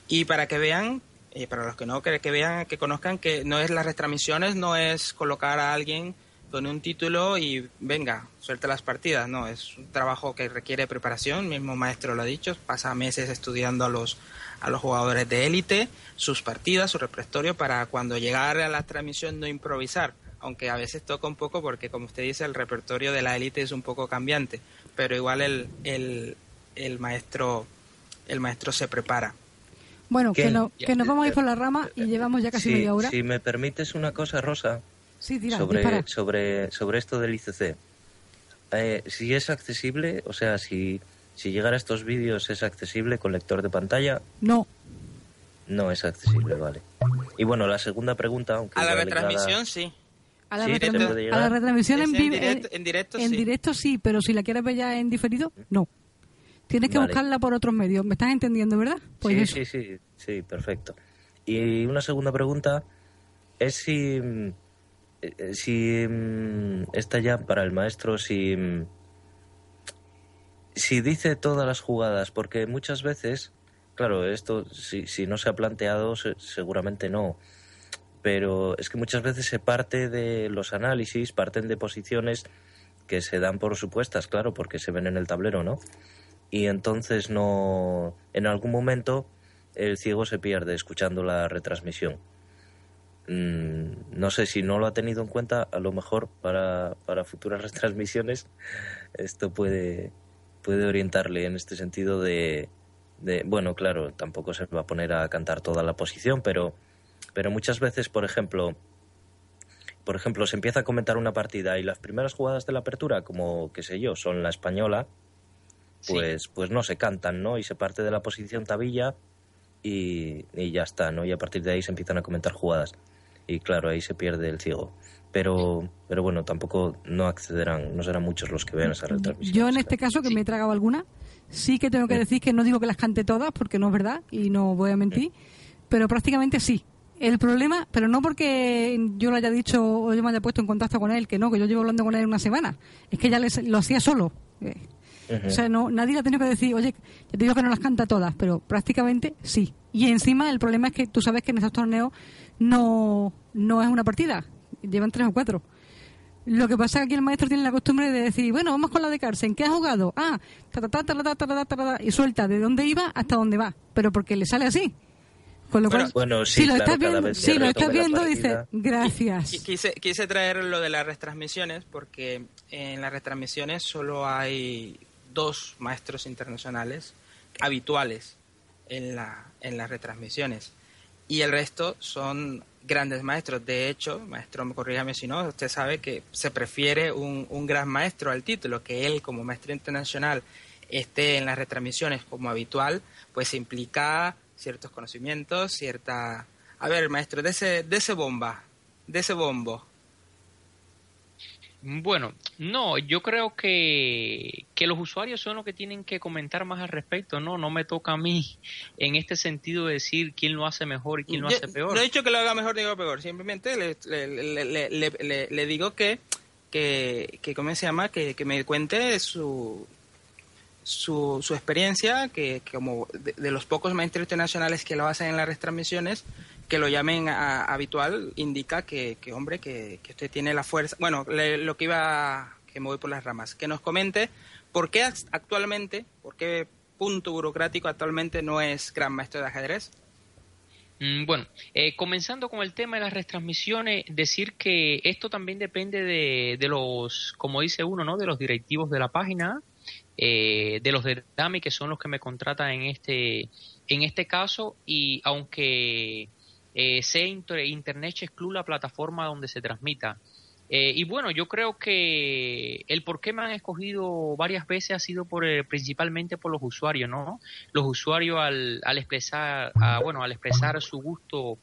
y para que vean, y para los que no, que, que vean, que conozcan que no es las retransmisiones, no es colocar a alguien con un título y venga, suelta las partidas. No, es un trabajo que requiere preparación, mismo maestro lo ha dicho, pasa meses estudiando a los, a los jugadores de élite, sus partidas, su repertorio, para cuando llegara a la transmisión no improvisar, aunque a veces toca un poco porque, como usted dice, el repertorio de la élite es un poco cambiante, pero igual el, el, el maestro el maestro se prepara. Bueno, que, no, que nos vamos a ir por la rama y llevamos ya casi media hora. Si me permites una cosa, Rosa, sobre, sobre, sobre esto del ICC. Eh, si es accesible, o sea, si si llegara a estos vídeos, ¿es accesible con lector de pantalla? No. No es accesible, vale. Y bueno, la segunda pregunta, aunque... A la retransmisión sí. A la, Sí, retransmi- te puede a llegar. la retransmisión en, Sí, en vivo- directo- en directo en sí. directo sí, pero si la quieres ver ya en diferido, no. Tienes que Vale. buscarla por otros medios. ¿Me estás entendiendo, verdad? Pues sí, eso. sí, sí, sí, perfecto. Y una segunda pregunta es si, si mm, esta ya para el maestro, si, mm, si dice todas las jugadas, porque muchas veces, claro, esto si, si no se ha planteado, se- seguramente no, pero es que muchas veces se parte de los análisis, parten de posiciones que se dan por supuestas, claro, porque se ven en el tablero, ¿no? y entonces no en algún momento el ciego se pierde escuchando la retransmisión no sé si no lo ha tenido en cuenta a lo mejor para, para futuras retransmisiones esto puede puede orientarle en este sentido de, de bueno claro tampoco se va a poner a cantar toda la posición pero pero muchas veces por ejemplo por ejemplo se empieza a comentar una partida y las primeras jugadas de la apertura como qué sé yo son la española Sí. pues, pues no se cantan, ¿no? Y se parte de la posición tabilla y, y ya está, ¿no? Y a partir de ahí se empiezan a comentar jugadas. Y claro, ahí se pierde el ciego. Pero, pero bueno, tampoco no accederán, no serán muchos los que vean esa retransmisión. Yo en este caso, que me he tragado alguna, sí que tengo que decir que no digo que las cante todas, porque no es verdad y no voy a mentir, pero prácticamente sí. El problema, pero no porque yo lo haya dicho o yo me haya puesto en contacto con él, que no, que yo llevo hablando con él una semana, es que ya les- lo hacía solo. Eh. O sea, no, nadie le ha tenido que decir, oye, ya te digo que no las canta todas, pero prácticamente sí. Y encima el problema es que tú sabes que en estos torneos no, no es una partida, llevan tres o cuatro. Lo que pasa es que aquí el maestro tiene la costumbre de decir, bueno, vamos con la de Carsen, ¿qué has jugado? Ah, ta ta ta ta ta ta ta ta, ta, y suelta de dónde iba hasta dónde va, pero porque le sale así. Con lo Bueno, cual, bueno, sí, si lo claro, estás viendo, si lo estás viendo dice, partida. Qui- gracias. Quise, quise traer lo de las retransmisiones porque en las retransmisiones solo hay dos maestros internacionales habituales en, la, en las retransmisiones y el resto son grandes maestros. De hecho, maestro, corrígame si no, usted sabe que se prefiere un, un gran maestro al título, que él como maestro internacional esté en las retransmisiones como habitual, pues implica ciertos conocimientos, cierta... A ver, maestro, de ese, de ese bomba, de ese bombo. Bueno, no, yo creo que, que los usuarios son los que tienen que comentar más al respecto, ¿no? No me toca a mí en este sentido decir quién lo hace mejor y quién lo Yo hace peor. No he dicho que lo haga mejor ni lo haga peor, simplemente le, le, le- le- le- le- le digo que, que, que, ¿cómo se llama? Que, que me cuente su, su, su experiencia, que, que como de, de los pocos maestros internacionales que lo hacen en las retransmisiones, que lo llamen a- habitual, indica que, que hombre, que, usted tiene la fuerza. Bueno, le- lo que iba, que me voy por las ramas, que nos comente por qué act- actualmente, por qué punto burocrático actualmente no es gran maestro de ajedrez. Mm, Bueno, eh, comenzando con el tema de las retransmisiones, decir que esto también depende de, de los, como dice uno, ¿no? De los directivos de la página, eh, de los de DAMI, que son los que me contratan en este, en este caso, y aunque eh, inter- Internet excluye la plataforma donde se transmita. Eh, y bueno, yo creo que el por qué me han escogido varias veces ha sido por eh, principalmente por los usuarios, ¿no? Los usuarios al, al expresar, bueno, al expresar su gusto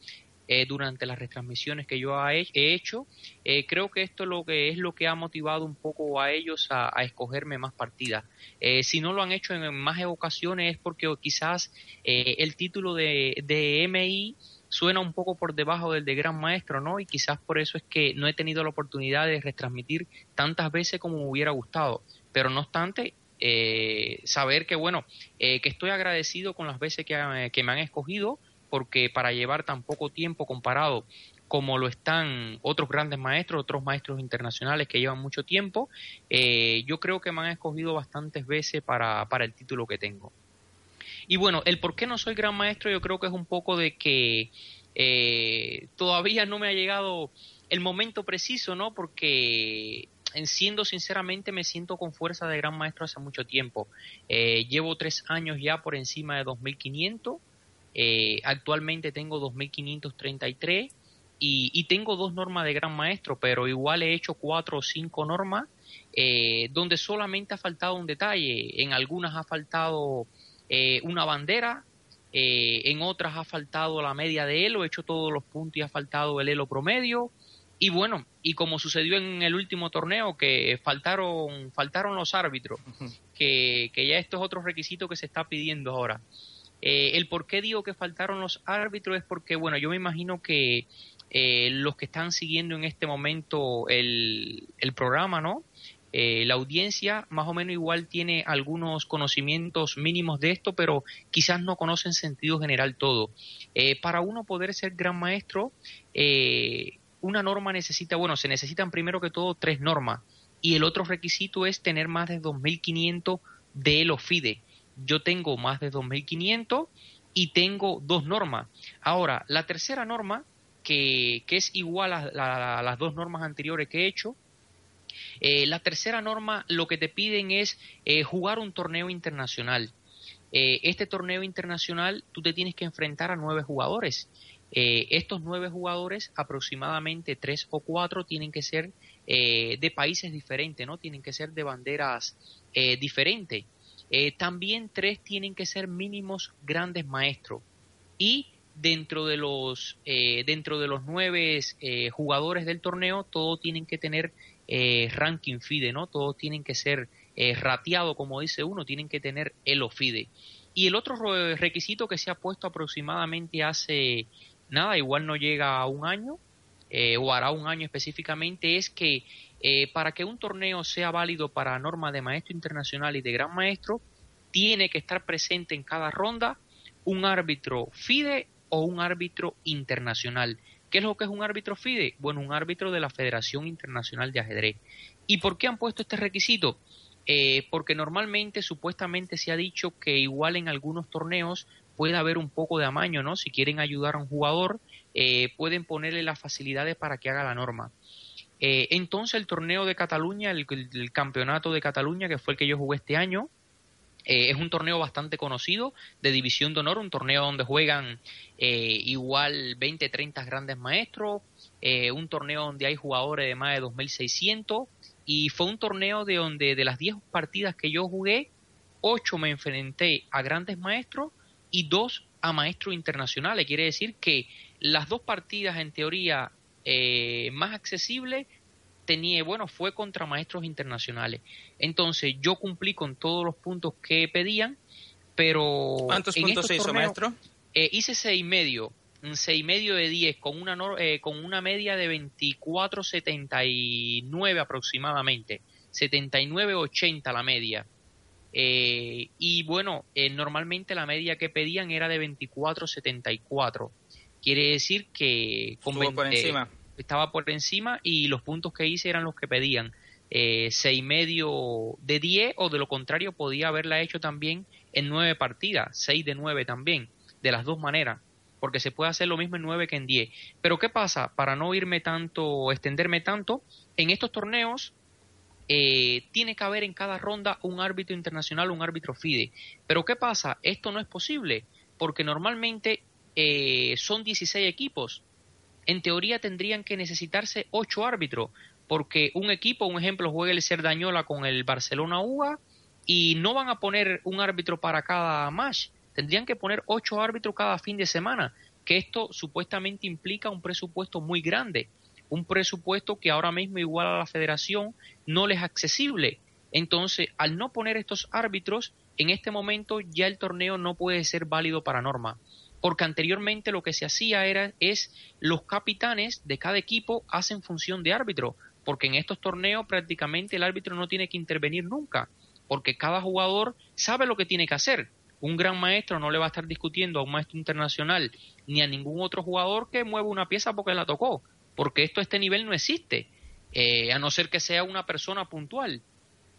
eh, durante las retransmisiones que yo he, he hecho, eh, creo que esto lo que es lo que ha motivado un poco a ellos a, a escogerme más partidas. Eh, si no lo han hecho en más ocasiones es porque quizás el título de, de MI suena un poco por debajo del de Gran Maestro, ¿no? Y quizás por eso es que no he tenido la oportunidad de retransmitir tantas veces como me hubiera gustado. Pero no obstante, eh, saber que, bueno, eh, que estoy agradecido con las veces que, que me han escogido, porque para llevar tan poco tiempo comparado como lo están otros grandes maestros, otros maestros internacionales que llevan mucho tiempo, eh, yo creo que me han escogido bastantes veces para, para el título que tengo. Y bueno, el por qué no soy gran maestro yo creo que es un poco de que eh, todavía no me ha llegado el momento preciso, ¿no? Porque en siendo sinceramente me siento con fuerza de gran maestro hace mucho tiempo. Eh, llevo tres años ya por encima de 2500, eh, actualmente tengo 2533 y, tengo dos normas de gran maestro, pero igual he hecho cuatro o cinco normas eh, donde solamente ha faltado un detalle. En algunas ha faltado eh, una bandera, eh, en otras ha faltado la media de elo, he hecho todos los puntos y ha faltado el elo promedio. Y bueno, y como sucedió en el último torneo, que faltaron, faltaron los árbitros, que, que ya esto es otro requisito que se está pidiendo ahora. Eh, el por qué digo que faltaron los árbitros es porque, bueno, yo me imagino que eh, los que están siguiendo en este momento el, el programa, ¿no? Eh, la audiencia más o menos igual tiene algunos conocimientos mínimos de esto, pero quizás no conoce en sentido general todo. para uno poder ser gran maestro, una norma necesita, bueno, se necesitan primero que todo tres normas y el otro requisito es tener más de 2.500 de los FIDE. Yo tengo más de 2.500 y tengo dos normas. Ahora, la tercera norma, que, que es igual a, las dos normas anteriores que he hecho, eh, la tercera norma lo que te piden es eh, jugar un torneo internacional. Eh, este torneo internacional tú te tienes que enfrentar a nueve jugadores eh, estos nueve jugadores, aproximadamente tres o cuatro, tienen que ser eh, de países diferentes, ¿no? Tienen que ser de banderas eh, diferentes. también tres tienen que ser mínimos grandes maestros. Y dentro de los, dentro de los nueve jugadores del torneo, todos tienen que tener ranking FIDE, ¿no? Todos tienen que ser rateado, como dice uno, tienen que tener el FIDE. Y el otro requisito que se ha puesto aproximadamente hace nada, igual no llega a un año, eh, o hará un año específicamente, es que eh, para que un torneo sea válido para norma de maestro internacional y de gran maestro, tiene que estar presente en cada ronda un árbitro FIDE o un árbitro internacional. ¿Qué es lo que es un árbitro FIDE? Bueno, un árbitro de la Federación Internacional de Ajedrez. ¿Y por qué han puesto este requisito? Eh, porque normalmente, supuestamente, se ha dicho que igual en algunos torneos puede haber un poco de amaño, ¿no? Si quieren ayudar a un jugador, eh, pueden ponerle las facilidades para que haga la norma. Eh, entonces el torneo de Cataluña, el, campeonato de Cataluña, que fue el que yo jugué este año, eh, es un torneo bastante conocido de división de honor, un torneo donde juegan igual 20, 30 grandes maestros, un torneo donde hay jugadores de más de 2.600 y fue un torneo de donde de las 10 partidas que yo jugué, 8 me enfrenté a grandes maestros y dos a maestros internacionales. Quiere decir que las dos partidas en teoría eh, más accesibles tenía, bueno, fue contra maestros internacionales. Entonces yo cumplí con todos los puntos que pedían, pero... ¿Cuántos puntos se hizo, maestro? Eh, hice seis y medio, seis y medio de diez, con una, eh, con una media de 24.79 aproximadamente, 79.80 la media. Eh, y bueno, eh, normalmente la media que pedían era de 24.74. Quiere decir que por encima. Estaba por encima y los puntos que hice eran los que pedían. Eh, seis medio de 10 o de lo contrario podía haberla hecho también en nueve partidas, 6 de 9 también, de las dos maneras, porque se puede hacer lo mismo en 9 que en 10. Pero ¿qué pasa? Para no irme tanto, extenderme tanto, en estos torneos eh, tiene que haber en cada ronda un árbitro internacional, un árbitro FIDE. Pero ¿qué pasa? Esto no es posible, porque normalmente eh, son 16 equipos. En teoría tendrían que necesitarse 8 árbitros, porque un equipo, un ejemplo, juega el Cerdañola con el Barcelona UA y no van a poner un árbitro para cada match. Tendrían que poner 8 árbitros cada fin de semana, que esto supuestamente implica un presupuesto muy grande un presupuesto que ahora mismo igual a la federación no les es accesible. Entonces, al no poner estos árbitros, en este momento ya el torneo no puede ser válido para norma, porque anteriormente lo que se hacía era es los capitanes de cada equipo hacen función de árbitro, porque en estos torneos prácticamente el árbitro no tiene que intervenir nunca, porque cada jugador sabe lo que tiene que hacer. Un gran maestro no le va a estar discutiendo a un maestro internacional ni a ningún otro jugador que mueva una pieza porque la tocó porque esto a este nivel no existe, eh, a no ser que sea una persona puntual.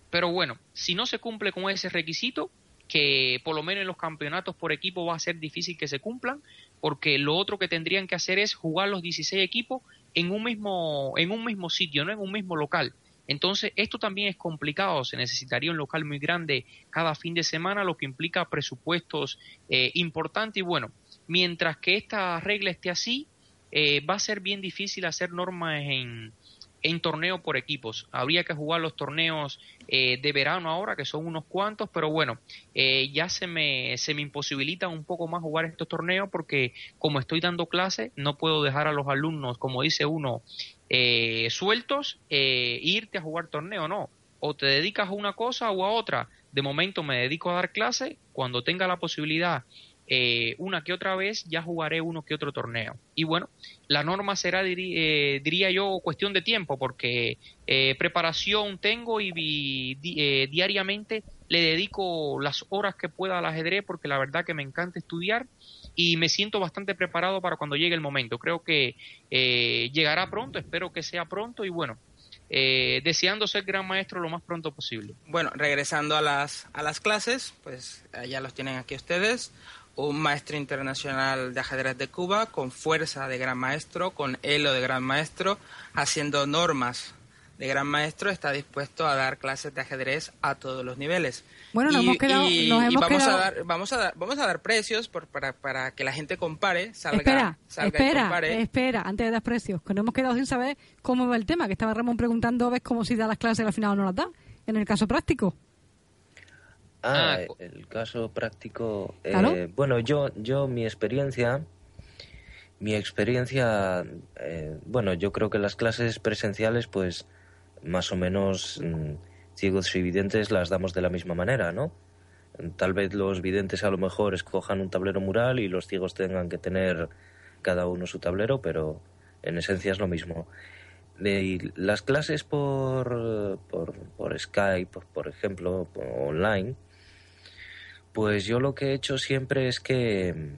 Pero bueno, si no se cumple con ese requisito, que por lo menos en los campeonatos por equipo va a ser difícil que se cumplan, porque lo otro que tendrían que hacer es jugar los 16 equipos en un mismo, en un mismo sitio, no en un mismo local. Entonces, esto también es complicado, se necesitaría un local muy grande cada fin de semana, lo que implica presupuestos eh, importantes y bueno, mientras que esta regla esté así, eh, va a ser bien difícil hacer normas en, en torneo por equipos. Habría que jugar los torneos eh, de verano ahora, que son unos cuantos, pero bueno, eh, ya se me, se me imposibilita un poco más jugar estos torneos porque como estoy dando clase, no puedo dejar a los alumnos, como dice uno, eh, sueltos, irte a jugar torneo, no. O te dedicas a una cosa o a otra. De momento me dedico a dar clase, cuando tenga la posibilidad eh, una que otra vez ya jugaré uno que otro torneo. Y bueno, la norma será, eh, diría yo, cuestión de tiempo, porque eh, preparación tengo y, diariamente le dedico las horas que pueda al ajedrez, porque la verdad que me encanta estudiar y me siento bastante preparado para cuando llegue el momento. Creo que llegará pronto, espero que sea pronto y bueno. deseando ser gran maestro lo más pronto posible. Bueno, regresando a las, a las clases, pues ya los tienen aquí ustedes un maestro internacional de ajedrez de Cuba con fuerza de gran maestro, con elo de gran maestro, haciendo normas de gran maestro, está dispuesto a dar clases de ajedrez a todos los niveles. Bueno, nos hemos quedado, vamos a dar, vamos a dar, vamos a dar precios para, para que la gente compare, salga, espera, salga espera, Espera, antes de dar precios, que nos hemos quedado sin saber cómo va el tema, que estaba Ramón preguntando, ves cómo si da las clases al final o no las da, en el caso práctico. Ah, ah el caso práctico. Eh, bueno, yo, yo mi experiencia, mi experiencia, eh, bueno, yo creo que las clases presenciales, pues, más o menos mm, ciegos y videntes las damos de la misma manera, ¿no? Tal vez los videntes a lo mejor escojan un tablero mural y los ciegos tengan que tener cada uno su tablero, pero en esencia es lo mismo. las clases por, por, por Skype, por ejemplo, online, pues yo lo que he hecho siempre es que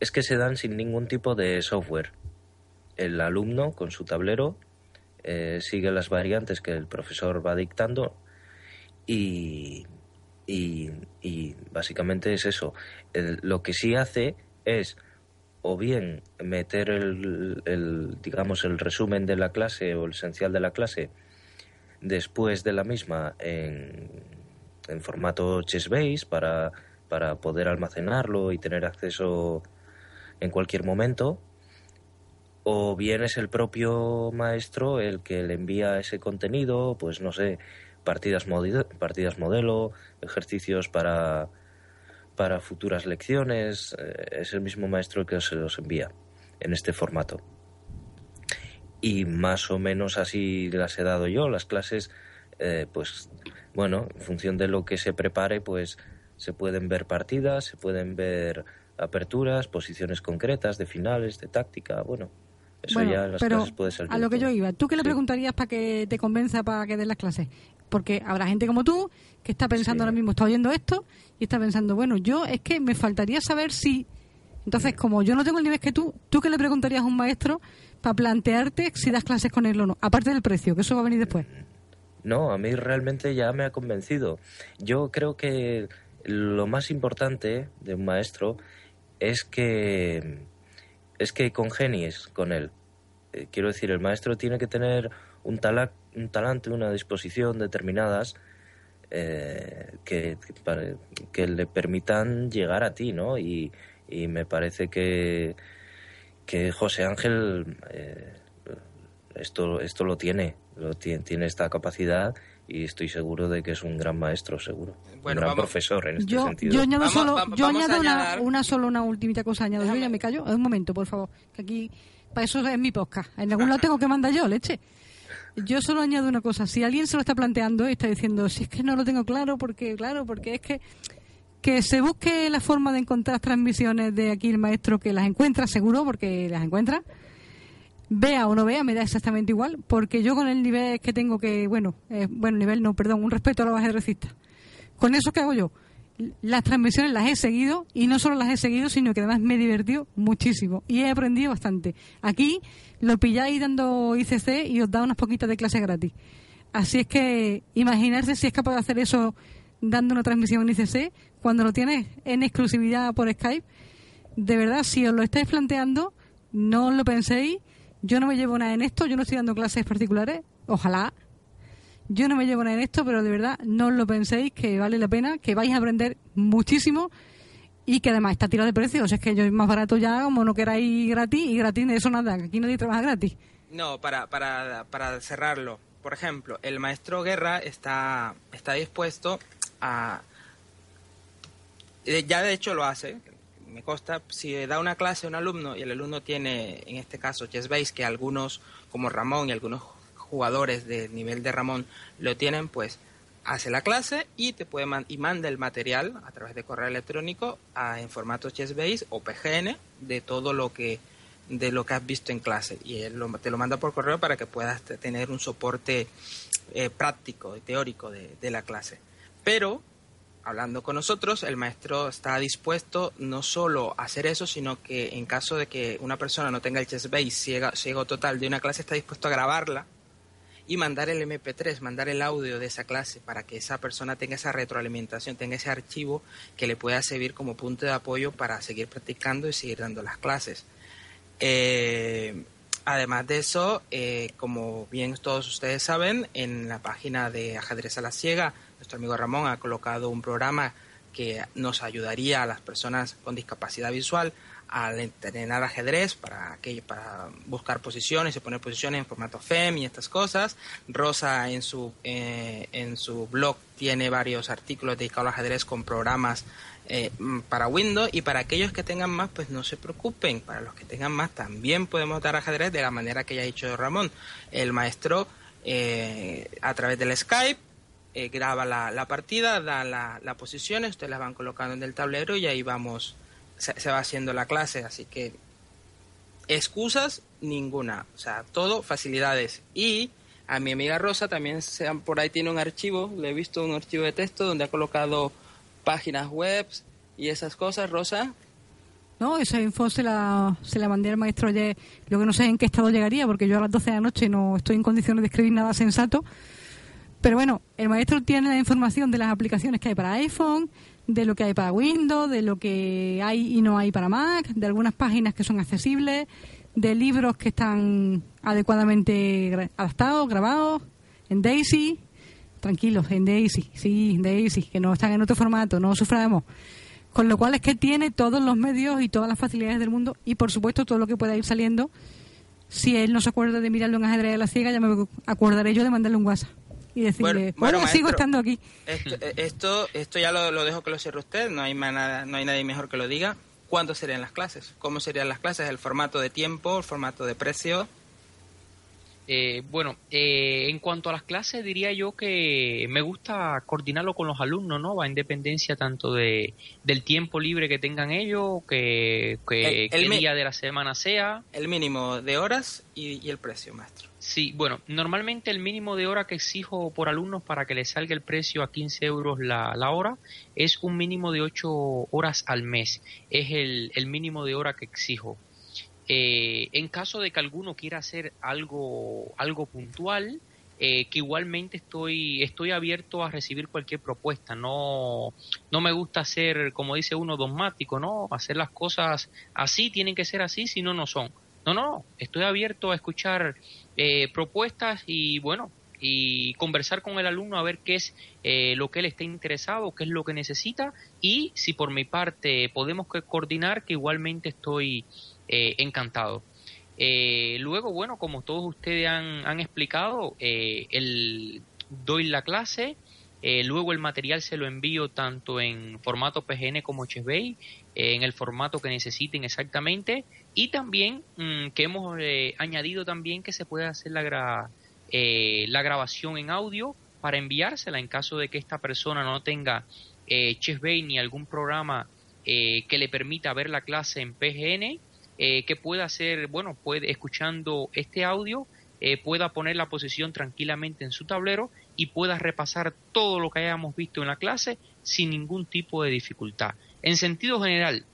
es que se dan sin ningún tipo de software. El alumno con su tablero eh, sigue las variantes que el profesor va dictando y, y, básicamente es eso. lo que sí hace es o bien meter el, el, digamos el resumen de la clase o el esencial de la clase después de la misma en en formato Chessbase para, para poder almacenarlo y tener acceso en cualquier momento, o bien es el propio maestro el que le envía ese contenido, pues no sé, partidas, partidas modelo, ejercicios para, para futuras lecciones, eh, es el mismo maestro el que se los envía en este formato. Y más o menos así las he dado yo, las clases eh, pues bueno, en función de lo que se prepare, pues se pueden ver partidas, se pueden ver aperturas, posiciones concretas de finales, de táctica, bueno, eso ya en las clases puede ser. A lo que yo iba, ¿tú qué le preguntarías para que te convenza para que des las clases? Porque habrá gente como tú que está pensando ahora mismo, está oyendo esto y está pensando, bueno, yo es que me faltaría saber si. Entonces, como yo no tengo el nivel que tú, ¿tú qué le preguntarías a un maestro para plantearte si das clases con él o no? Aparte del precio, que eso va a venir después. No, a mí realmente ya me ha convencido. Yo creo que lo más importante de un maestro es que es que congenies con él. Eh, quiero decir, el maestro tiene que tener un, un talante, una disposición determinadas eh, que, que, le permitan llegar a ti, ¿no? Y, y me parece que, que José Ángel eh, esto, esto lo tiene tiene, esta capacidad y estoy seguro de que es un gran maestro, seguro. un gran profesor en este sentido. Yo añado solo, yo añado una, una, solo una ultimita cosa, añado. Yo ya me callo. Un momento, por favor. Que aquí, para eso es mi podcast. En algún lado tengo que mandar yo, leche. Yo solo añado una cosa. Si alguien se lo está planteando y está diciendo, si es que no lo tengo claro, porque, claro, porque es que que se busque la forma de encontrar transmisiones de aquí el maestro que las encuentra, seguro, porque las encuentra vea o no vea, me da exactamente igual, porque yo con el nivel que tengo que, bueno, eh, bueno, nivel no, perdón, un respeto a los ajedrecistas. Con eso, ¿qué hago yo? Las transmisiones las he seguido y no solo las he seguido, sino que además me he divertido muchísimo y he aprendido bastante. Aquí lo pilláis dando ICC y os da unas poquitas de clase gratis. Así es que imaginarse si es capaz de hacer eso dando una transmisión en ICC cuando lo tienes en exclusividad por Skype. De verdad, si os lo estáis planteando, no lo penséis yo no me llevo nada en esto, yo no estoy dando clases particulares, ojalá. Yo no me llevo nada en esto, pero de verdad no lo penséis que vale la pena, que vais a aprender muchísimo y que además está tirado de precio. O sea, es que yo es más barato ya, como no queráis gratis, y gratis de eso nada, aquí nadie trabaja gratis. No, para, para, para cerrarlo, por ejemplo, el maestro Guerra está, está dispuesto a... Ya de hecho lo hace, me consta, si da una clase a un alumno y el alumno tiene, en este caso, Chessbase, que algunos, como Ramón y algunos jugadores de nivel de Ramón lo tienen, pues hace la clase y te puede y manda el material a través de correo electrónico a, en formato Chessbase o PGN de todo lo que de lo que has visto en clase y él te lo manda por correo para que puedas tener un soporte eh, práctico y teórico de, de, la clase. Pero, hablando con nosotros, el maestro está dispuesto no solo a hacer eso, sino que en caso de que una persona no tenga el Chessbase ciego, ciego total de una clase, está dispuesto a grabarla y mandar el MP3, mandar el audio de esa clase para que esa persona tenga esa retroalimentación, tenga ese archivo que le pueda servir como punto de apoyo para seguir practicando y seguir dando las clases. Eh, además de eso, eh, como bien todos ustedes saben, en la página de Ajedrez a la Ciega, nuestro amigo Ramón ha colocado un programa que nos ayudaría a las personas con discapacidad visual al entrenar ajedrez para, que, para buscar posiciones y poner posiciones en formato FEM y estas cosas. Rosa en su, eh, en su blog tiene varios artículos dedicados al ajedrez con programas eh, para Windows y para aquellos que tengan más, pues no se preocupen. Para los que tengan más también podemos dar ajedrez de la manera que ya ha dicho Ramón. El maestro eh, a través del Skype graba la, la, partida, da las la posiciones, ustedes las van colocando en el tablero y ahí vamos se, va haciendo la clase, así que excusas ninguna, o sea, todo facilidades. Y a mi amiga Rosa también se, por ahí tiene un archivo, le he visto un archivo de texto donde ha colocado páginas web y esas cosas, Rosa. No, esa info se la, se la mandé al maestro ayer. Lo que no sé en qué estado llegaría, porque yo a las 12 de la noche no estoy en condiciones de escribir nada sensato. Pero bueno, el maestro tiene la información de las aplicaciones que hay para iPhone, de lo que hay para Windows, de lo que hay y no hay para Mac, de algunas páginas que son accesibles, de libros que están adecuadamente adaptados, grabados, en Daisy, tranquilos, en Daisy, sí, en Daisy, que no están en otro formato, no suframos. Con lo cual es que tiene todos los medios y todas las facilidades del mundo y por supuesto todo lo que pueda ir saliendo. Si él no se acuerda de mirarlo en ajedrez de la ciega, ya me acordaré yo de mandarle un WhatsApp y decirle, bueno, sigo estando aquí. Eh, esto, esto, ya lo, dejo que lo cierre usted, no hay, nada, no hay nadie mejor que lo diga. ¿Cuándo serían las clases? ¿Cómo serían las clases? ¿El formato de tiempo? ¿El formato de precio? Eh, bueno, eh, en cuanto a las clases, diría yo que me gusta coordinarlo con los alumnos, ¿no? Va en dependencia tanto de, del tiempo libre que tengan ellos, que, que el, día de la semana sea. El mínimo de horas y, y el precio, maestro. Sí, bueno, normalmente el mínimo de hora que exijo por alumnos para que les salga el precio a 15 euros la, la hora es un mínimo de 8 horas al mes. Es el, el mínimo de hora que exijo. Eh, en caso de que alguno quiera hacer algo, algo puntual, eh, que igualmente estoy, estoy abierto a recibir cualquier propuesta. No, no me gusta ser, como dice uno, dogmático, ¿no? Hacer las cosas así, tienen que ser así, si no, no son. No, no, estoy abierto a escuchar eh, propuestas y bueno, y conversar con el alumno a ver qué es eh, lo que él está interesado, qué es lo que necesita y si por mi parte podemos coordinar, que igualmente estoy eh, encantado. luego, bueno, como todos ustedes han, han explicado, el, doy la clase, luego el material se lo envío tanto en formato PGN como HBase, en el formato que necesiten exactamente y también mm, que hemos eh, añadido también que se puede hacer la, eh, la grabación en audio para enviársela en caso de que esta persona no tenga eh, ni algún programa eh, que le permita ver la clase en PGN, que pueda hacer, bueno, puede escuchando este audio, pueda poner la posición tranquilamente en su tablero y pueda repasar todo lo que hayamos visto en la clase sin ningún tipo de dificultad. En sentido general,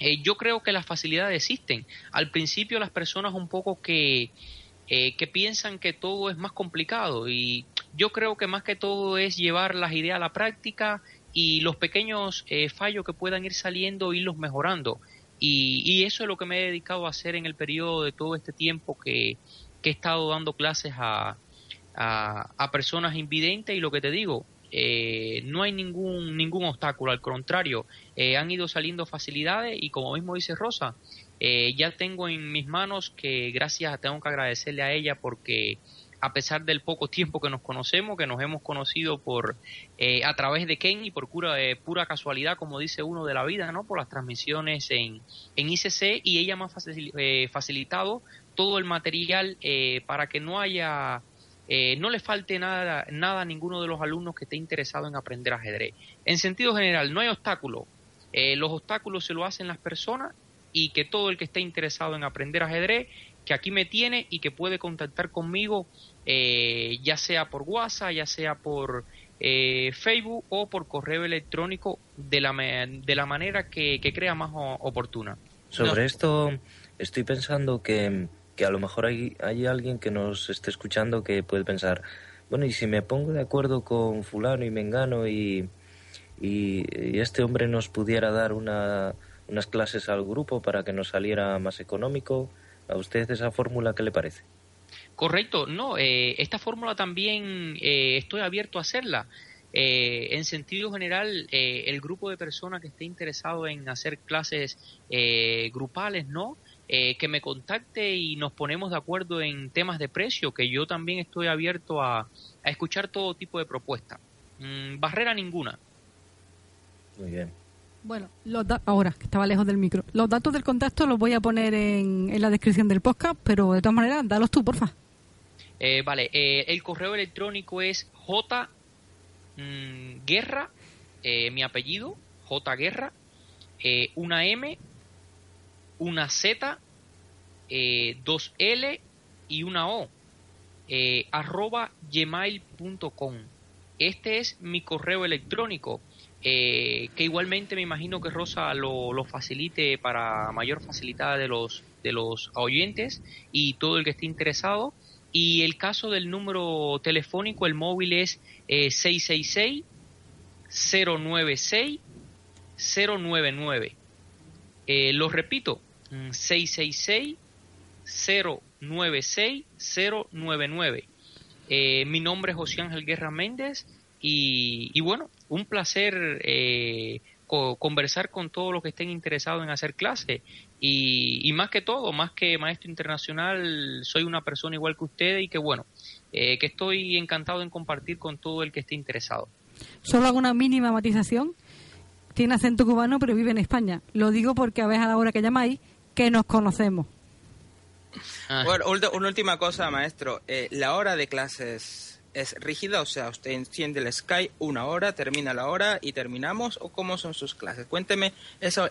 eh, yo creo que las facilidades existen. Al principio las personas un poco que, eh, que piensan que todo es más complicado y yo creo que más que todo es llevar las ideas a la práctica y los pequeños eh, fallos que puedan ir saliendo, irlos mejorando. Y, y, eso es lo que me he dedicado a hacer en el periodo de todo este tiempo que, que he estado dando clases a, a, personas invidentes y lo que te digo, eh, no hay ningún, ningún obstáculo, al contrario, eh, han ido saliendo facilidades y como mismo dice Rosa, eh, ya tengo en mis manos que gracias, tengo que agradecerle a ella porque a pesar del poco tiempo que nos conocemos, que nos hemos conocido por a través de Ken y por pura, pura casualidad, como dice uno de la vida, ¿no? Por las transmisiones en, en ICC y ella me ha facilitado todo el material para que no haya eh, no le falte nada, nada a ninguno de los alumnos que esté interesado en aprender ajedrez. En sentido general, no hay obstáculos. Eh, los obstáculos se lo hacen las personas y que todo el que esté interesado en aprender ajedrez, que aquí me tiene y que puede contactar conmigo, eh, ya sea por WhatsApp, ya sea por Facebook o por correo electrónico, de la, de la manera que, crea más oportuna. Sobre esto, estoy pensando que que a lo mejor hay, hay alguien que nos esté escuchando que puede pensar, bueno, y si me pongo de acuerdo con fulano y mengano y, y, este hombre nos pudiera dar una, unas clases al grupo para que nos saliera más económico, ¿a usted esa fórmula qué le parece? Correcto, no, eh, esta fórmula también eh, estoy abierto a hacerla. Eh, en sentido general, el grupo de personas que esté interesado en hacer clases grupales, ¿no? Eh, que me contacte y nos ponemos de acuerdo en temas de precio, que yo también estoy abierto a, escuchar todo tipo de propuestas. Mm, barrera ninguna. Muy bien. Bueno, los ahora, que estaba lejos del micro. Los datos del contacto los voy a poner en, en la descripción del podcast, pero de todas maneras, dalos tú, porfa. Eh, vale, eh, el correo electrónico es J mm, Guerra, mi apellido, J Guerra, una M, una Z, eh, dos L y una O, eh, arroba gmail.com. Este es mi correo electrónico, eh, que igualmente me imagino que Rosa lo, lo, facilite para mayor facilitada de los, de los oyentes y todo el que esté interesado. Y el caso del número telefónico, el móvil es 666 096 099. lo repito, 666-096-099. Eh, mi nombre es José Ángel Guerra Méndez y, bueno, un placer eh, conversar con todos los que estén interesados en hacer clase y, más que todo, más que maestro internacional, soy una persona igual que ustedes y que bueno, eh, que estoy encantado en compartir con todo el que esté interesado. Solo hago una mínima matización. Tiene acento cubano, pero vive en España. Lo digo porque a veces a la hora que llamáis que nos conocemos. Ah. Bueno, una última cosa, maestro. Eh, la hora de clases es rígida, o sea, usted enciende el Sky una hora, termina la hora y terminamos, o cómo son sus clases. Cuénteme eso,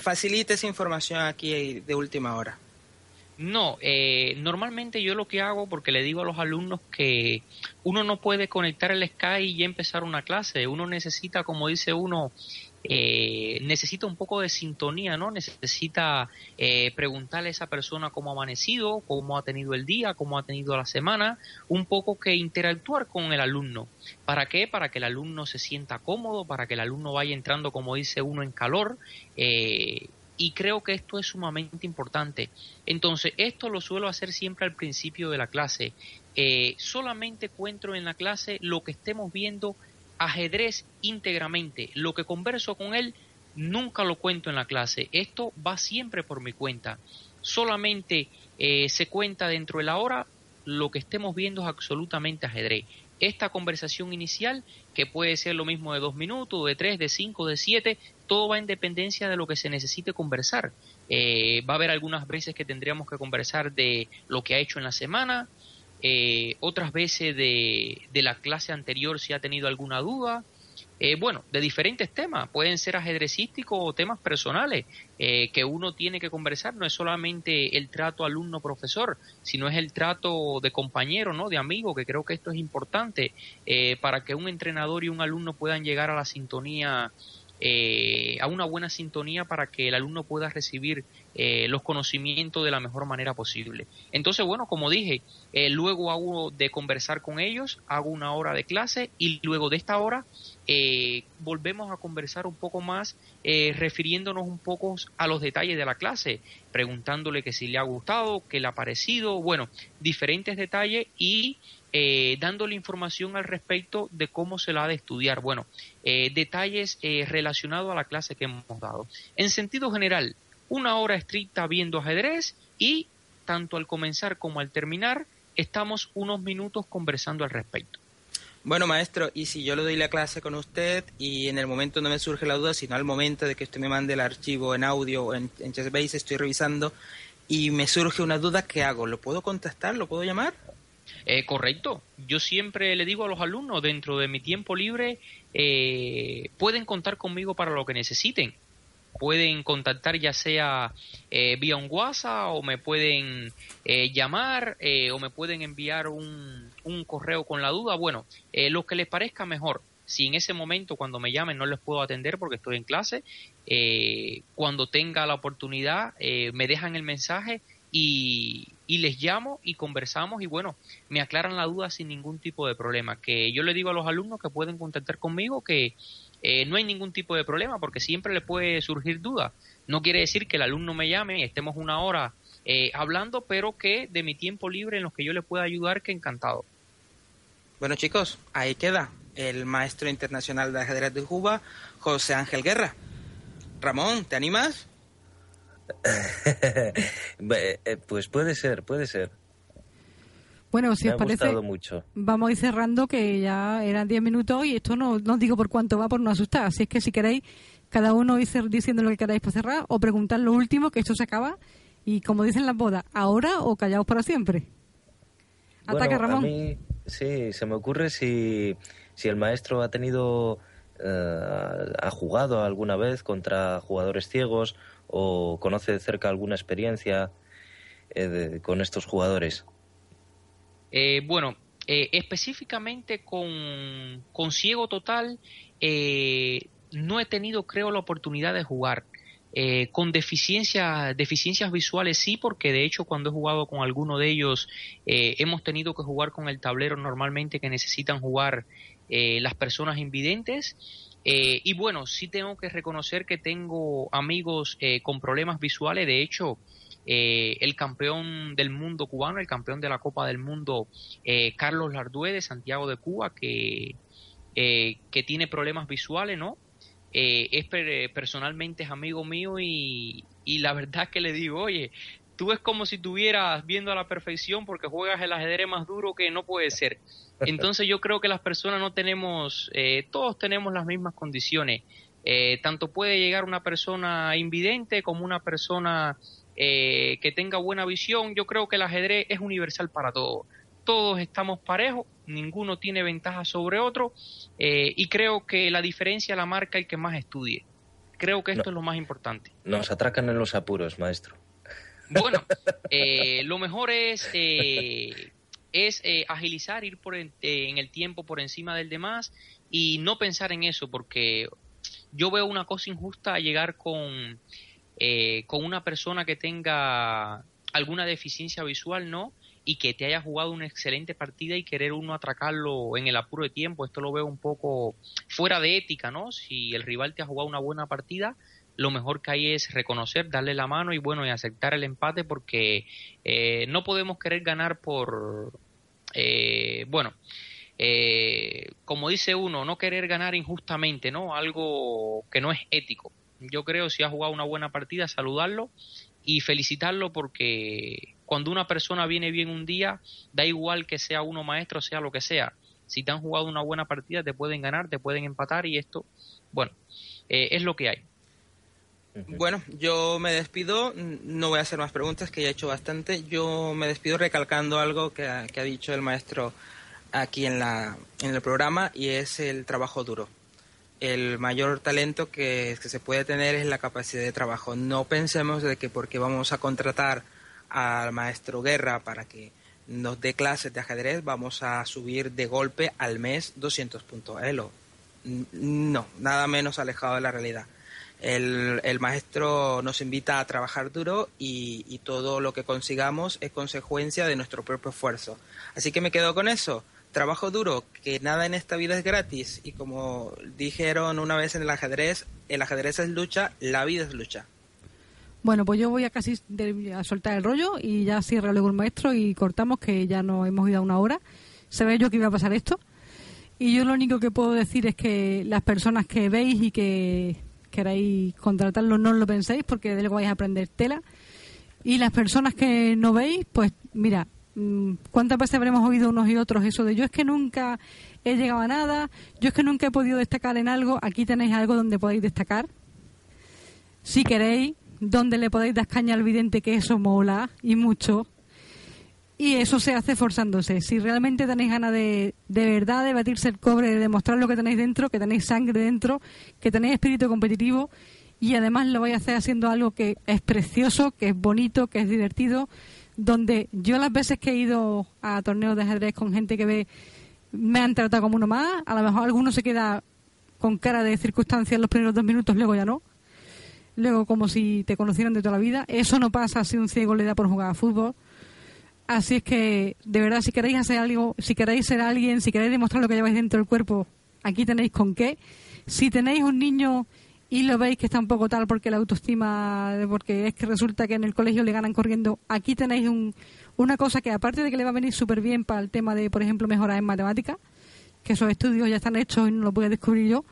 facilite esa información aquí de última hora. No, eh, normalmente yo lo que hago, porque le digo a los alumnos que uno no puede conectar el Sky y empezar una clase, uno necesita, como dice uno, eh, necesita un poco de sintonía, ¿no? Necesita eh, preguntarle a esa persona cómo ha amanecido, cómo ha tenido el día, cómo ha tenido la semana, un poco que interactuar con el alumno. ¿Para qué? Para que el alumno se sienta cómodo, para que el alumno vaya entrando, como dice uno, en calor. Eh, y creo que esto es sumamente importante. Entonces, esto lo suelo hacer siempre al principio de la clase. solamente encuentro en la clase lo que estemos viendo ajedrez íntegramente. Lo que converso con él nunca lo cuento en la clase. Esto va siempre por mi cuenta. Solamente eh, se cuenta dentro de la hora lo que estemos viendo es absolutamente ajedrez. Esta conversación inicial, que puede ser lo mismo de dos minutos, de tres, de cinco, de siete, todo va en dependencia de lo que se necesite conversar. Eh, va a haber algunas veces que tendríamos que conversar de lo que ha hecho en la semana, eh, otras veces de, de, la clase anterior si ha tenido alguna duda. Eh, bueno, de diferentes temas, pueden ser ajedrecísticos o temas personales eh, que uno tiene que conversar. No es solamente el trato alumno-profesor, sino es el trato de compañero, ¿no? De amigo, que creo que esto es importante para que un entrenador y un alumno puedan llegar a la sintonía, a una buena sintonía para que el alumno pueda recibir eh, los conocimientos de la mejor manera posible. Entonces, bueno, como dije, eh, luego hago de conversar con ellos, hago una hora de clase y luego de esta hora eh, volvemos a conversar un poco más, refiriéndonos un poco a los detalles de la clase, preguntándole que si le ha gustado, qué le ha parecido, bueno, diferentes detalles y dándole información al respecto de cómo se la ha de estudiar. Bueno, detalles relacionados a la clase que hemos dado. En sentido general, una hora estricta viendo ajedrez y tanto al comenzar como al terminar estamos unos minutos conversando al respecto. Bueno, maestro, y si yo le doy la clase con usted y en el momento no me surge la duda, sino al momento de que usted me mande el archivo en audio o en, en Chessbase, estoy revisando y me surge una duda, ¿qué hago? ¿Lo puedo contactar? ¿Lo puedo llamar? Eh, correcto. Yo siempre le digo a los alumnos, dentro de mi tiempo libre, eh, pueden contar conmigo para lo que necesiten pueden contactar ya sea eh, vía un WhatsApp o me pueden eh, llamar eh, o me pueden enviar un, un, correo con la duda. Bueno, lo que les parezca mejor. Si en ese momento cuando me llamen no les puedo atender porque estoy en clase, cuando tenga la oportunidad me dejan el mensaje y, y, les llamo y conversamos y bueno, me aclaran la duda sin ningún tipo de problema. Que yo le digo a los alumnos que pueden contactar conmigo que eh, no hay ningún tipo de problema porque siempre le puede surgir duda. No quiere decir que el alumno me llame y estemos una hora eh, hablando, pero que de mi tiempo libre en los que yo le pueda ayudar, que encantado. Bueno chicos, ahí queda el maestro internacional de ajedrez de Cuba, José Ángel Guerra. Ramón, ¿te animas? Eh, pues puede ser, puede ser. Bueno, si Me os parece, mucho. vamos a ir cerrando, que ya eran 10 minutos y esto no, no os digo por cuánto va por no asustar. Así es que si queréis, cada uno ir diciendo lo que queráis para cerrar o preguntar lo último, que esto se acaba. Y como dicen las bodas, ahora o callaos para siempre. Ataca, Bueno, Ramón. A mí, sí, se me ocurre si, si el maestro ha tenido, eh, ha jugado alguna vez contra jugadores ciegos o conoce de cerca alguna experiencia eh, de- con estos jugadores. Eh, bueno, eh, específicamente con, Ciego Total, eh, no he tenido, creo, la oportunidad de jugar. Eh, con deficiencia, deficiencias visuales sí, porque de hecho cuando he jugado con alguno de ellos eh, hemos tenido que jugar con el tablero normalmente que necesitan jugar eh, las personas invidentes. Eh, y bueno, sí tengo que reconocer que tengo amigos eh, con problemas visuales. De hecho, eh, el campeón del mundo cubano, el campeón de la Copa del Mundo, eh, Carlos Lardué de Santiago de Cuba, que, eh, que tiene problemas visuales, ¿no? Es per- personalmente es amigo mío y, y la verdad que le digo, oye, tú es como si estuvieras viendo a la perfección porque juegas el ajedrez más duro que no puede ser. Entonces yo creo que las personas no tenemos, eh, todos tenemos las mismas condiciones. Eh, tanto puede llegar una persona invidente como una persona eh, que tenga buena visión. Yo creo que el ajedrez es universal para todos. Todos estamos parejos, ninguno tiene ventaja sobre otro eh, y creo que la diferencia la marca el que más estudie. Creo que esto No. es lo más importante. Nos atracan en los apuros, maestro. Bueno, eh, lo mejor es, eh, es eh, agilizar, ir por en, eh, en el tiempo por encima del demás y no pensar en eso, porque yo veo una cosa injusta a llegar con, eh, con una persona que tenga alguna deficiencia visual, ¿no? Y que te haya jugado una excelente partida y querer uno atracarlo en el apuro de tiempo. Esto lo veo un poco fuera de ética, ¿no? Si el rival te ha jugado una buena partida, lo mejor que hay es reconocer, darle la mano y bueno, y aceptar el empate porque eh, no podemos querer ganar por, eh, bueno, eh, como dice uno, no querer ganar injustamente, ¿no? Algo que no es ético. Yo creo si ha jugado una buena partida, saludarlo y felicitarlo porque cuando una persona viene bien un día, da igual que sea uno maestro, sea lo que sea. Si te han jugado una buena partida, te pueden ganar, te pueden empatar y esto, bueno, eh, es lo que hay. Bueno, yo me despido, no voy a hacer más preguntas, que ya he hecho bastante. Yo me despido recalcando algo que ha, que ha dicho el maestro aquí en, la, el programa y es el trabajo duro. El mayor talento que, que se puede tener es la capacidad de trabajo. No pensemos de que porque vamos a contratar al maestro Guerra para que nos dé clases de ajedrez, vamos a subir de golpe al mes 200 puntos Elo. No, nada menos alejado de la realidad. El, el maestro nos invita a trabajar duro y, todo lo que consigamos es consecuencia de nuestro propio esfuerzo. Así que me quedo con eso trabajo duro, que nada en esta vida es gratis y como dijeron una vez en el ajedrez, el ajedrez es lucha, la vida es lucha. Bueno, pues yo voy a casi a soltar el rollo y ya cierra luego el maestro y cortamos que ya nos hemos ido a una hora. Se ve yo que iba a pasar esto. Y yo lo único que puedo decir es que las personas que veis y que queráis contratarlo no lo penséis porque de luego vais a aprender tela. Y las personas que no veis, pues mira, Mm, ¿Cuántas veces habremos oído unos y otros eso de yo es que nunca he llegado a nada, yo es que nunca he podido destacar en algo? Aquí tenéis algo donde podéis destacar. Si queréis, donde le podéis dar caña al vidente que eso mola y mucho. Y eso se hace forzándose. Si realmente tenéis ganas de, de verdad de batirse el cobre, de demostrar lo que tenéis dentro, que tenéis sangre dentro, que tenéis espíritu competitivo y además lo vais a hacer haciendo algo que es precioso, que es bonito, que es divertido donde yo las veces que he ido a torneos de ajedrez con gente que ve me han tratado como uno más, a lo mejor alguno se queda con cara de circunstancia en los primeros dos minutos, luego ya no. Luego como si te conocieran de toda la vida. Eso no pasa si un ciego le da por jugar a fútbol. Así es que, de verdad, si queréis hacer algo, si queréis ser alguien, si queréis demostrar lo que lleváis dentro del cuerpo, aquí tenéis con qué. Si tenéis un niño y lo veis que está un poco tal porque la autoestima, porque es que resulta que en el colegio le ganan corriendo. Aquí tenéis un, una cosa que aparte de que le va a venir súper bien para el tema de, por ejemplo, mejorar en matemáticas, que esos estudios ya están hechos y no lo voy descubrir yo,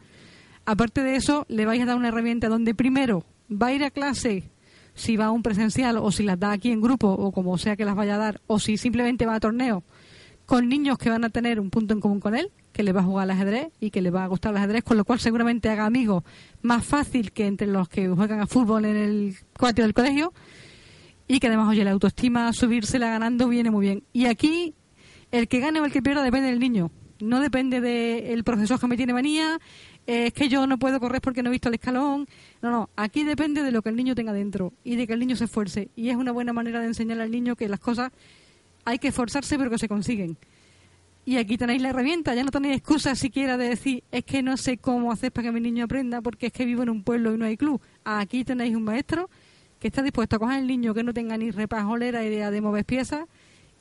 aparte de eso le vais a dar una herramienta donde primero va a ir a clase si va a un presencial o si las da aquí en grupo o como sea que las vaya a dar o si simplemente va a torneo con niños que van a tener un punto en común con él, que le va a jugar al ajedrez y que le va a gustar el ajedrez, con lo cual seguramente haga amigos más fácil que entre los que juegan a fútbol en el patio del colegio y que además, oye, la autoestima, subírsela ganando viene muy bien. Y aquí el que gane o el que pierda depende del niño, no depende del profesor que me tiene manía, es que yo no puedo correr porque no he visto el escalón. No, no, aquí depende de lo que el niño tenga dentro y de que el niño se esfuerce. Y es una buena manera de enseñar al niño que las cosas hay que esforzarse pero que se consiguen. Y aquí tenéis la herramienta, ya no tenéis excusa siquiera de decir, es que no sé cómo hacer para que mi niño aprenda porque es que vivo en un pueblo y no hay club. Aquí tenéis un maestro que está dispuesto a coger al niño que no tenga ni repajolera idea de mover piezas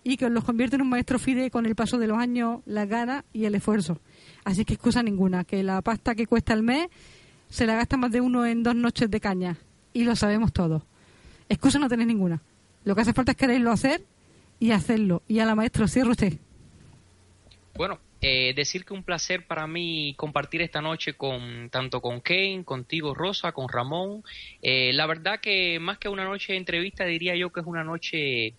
y que os los convierte en un maestro fide con el paso de los años, las ganas y el esfuerzo. Así que excusa ninguna, que la pasta que cuesta el mes se la gasta más de uno en dos noches de caña. Y lo sabemos todos. Excusa no tenéis ninguna. Lo que hace falta es quererlo hacer y hacerlo. Y a la maestra, cierre usted. Bueno, eh, decir que un placer para mí compartir esta noche con tanto con Kane, contigo Rosa, con Ramón. Eh, la verdad que más que una noche de entrevista diría yo que es una noche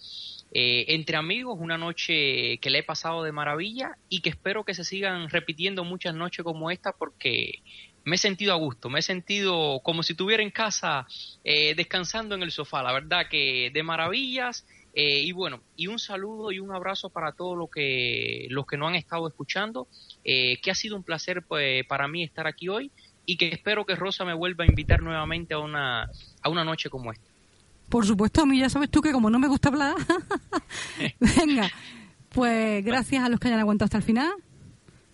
eh, entre amigos, una noche que le he pasado de maravilla y que espero que se sigan repitiendo muchas noches como esta porque me he sentido a gusto, me he sentido como si estuviera en casa descansando en el sofá. La verdad que de maravillas eh, y bueno, y un saludo y un abrazo para todos los que, los que no han estado escuchando, eh, que ha sido un placer pues, para mí estar aquí hoy y que espero que Rosa me vuelva a invitar nuevamente a una, a una noche como esta. Por supuesto, a mí ya sabes tú que como no me gusta hablar, venga, pues gracias a los que hayan aguantado hasta el final.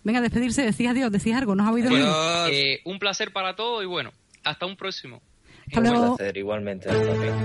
Venga, despedirse, decís adiós, decís algo, ¿nos ha oído bien? Eh, un placer para todos y bueno, hasta un próximo. un placer, igualmente. Hasta luego.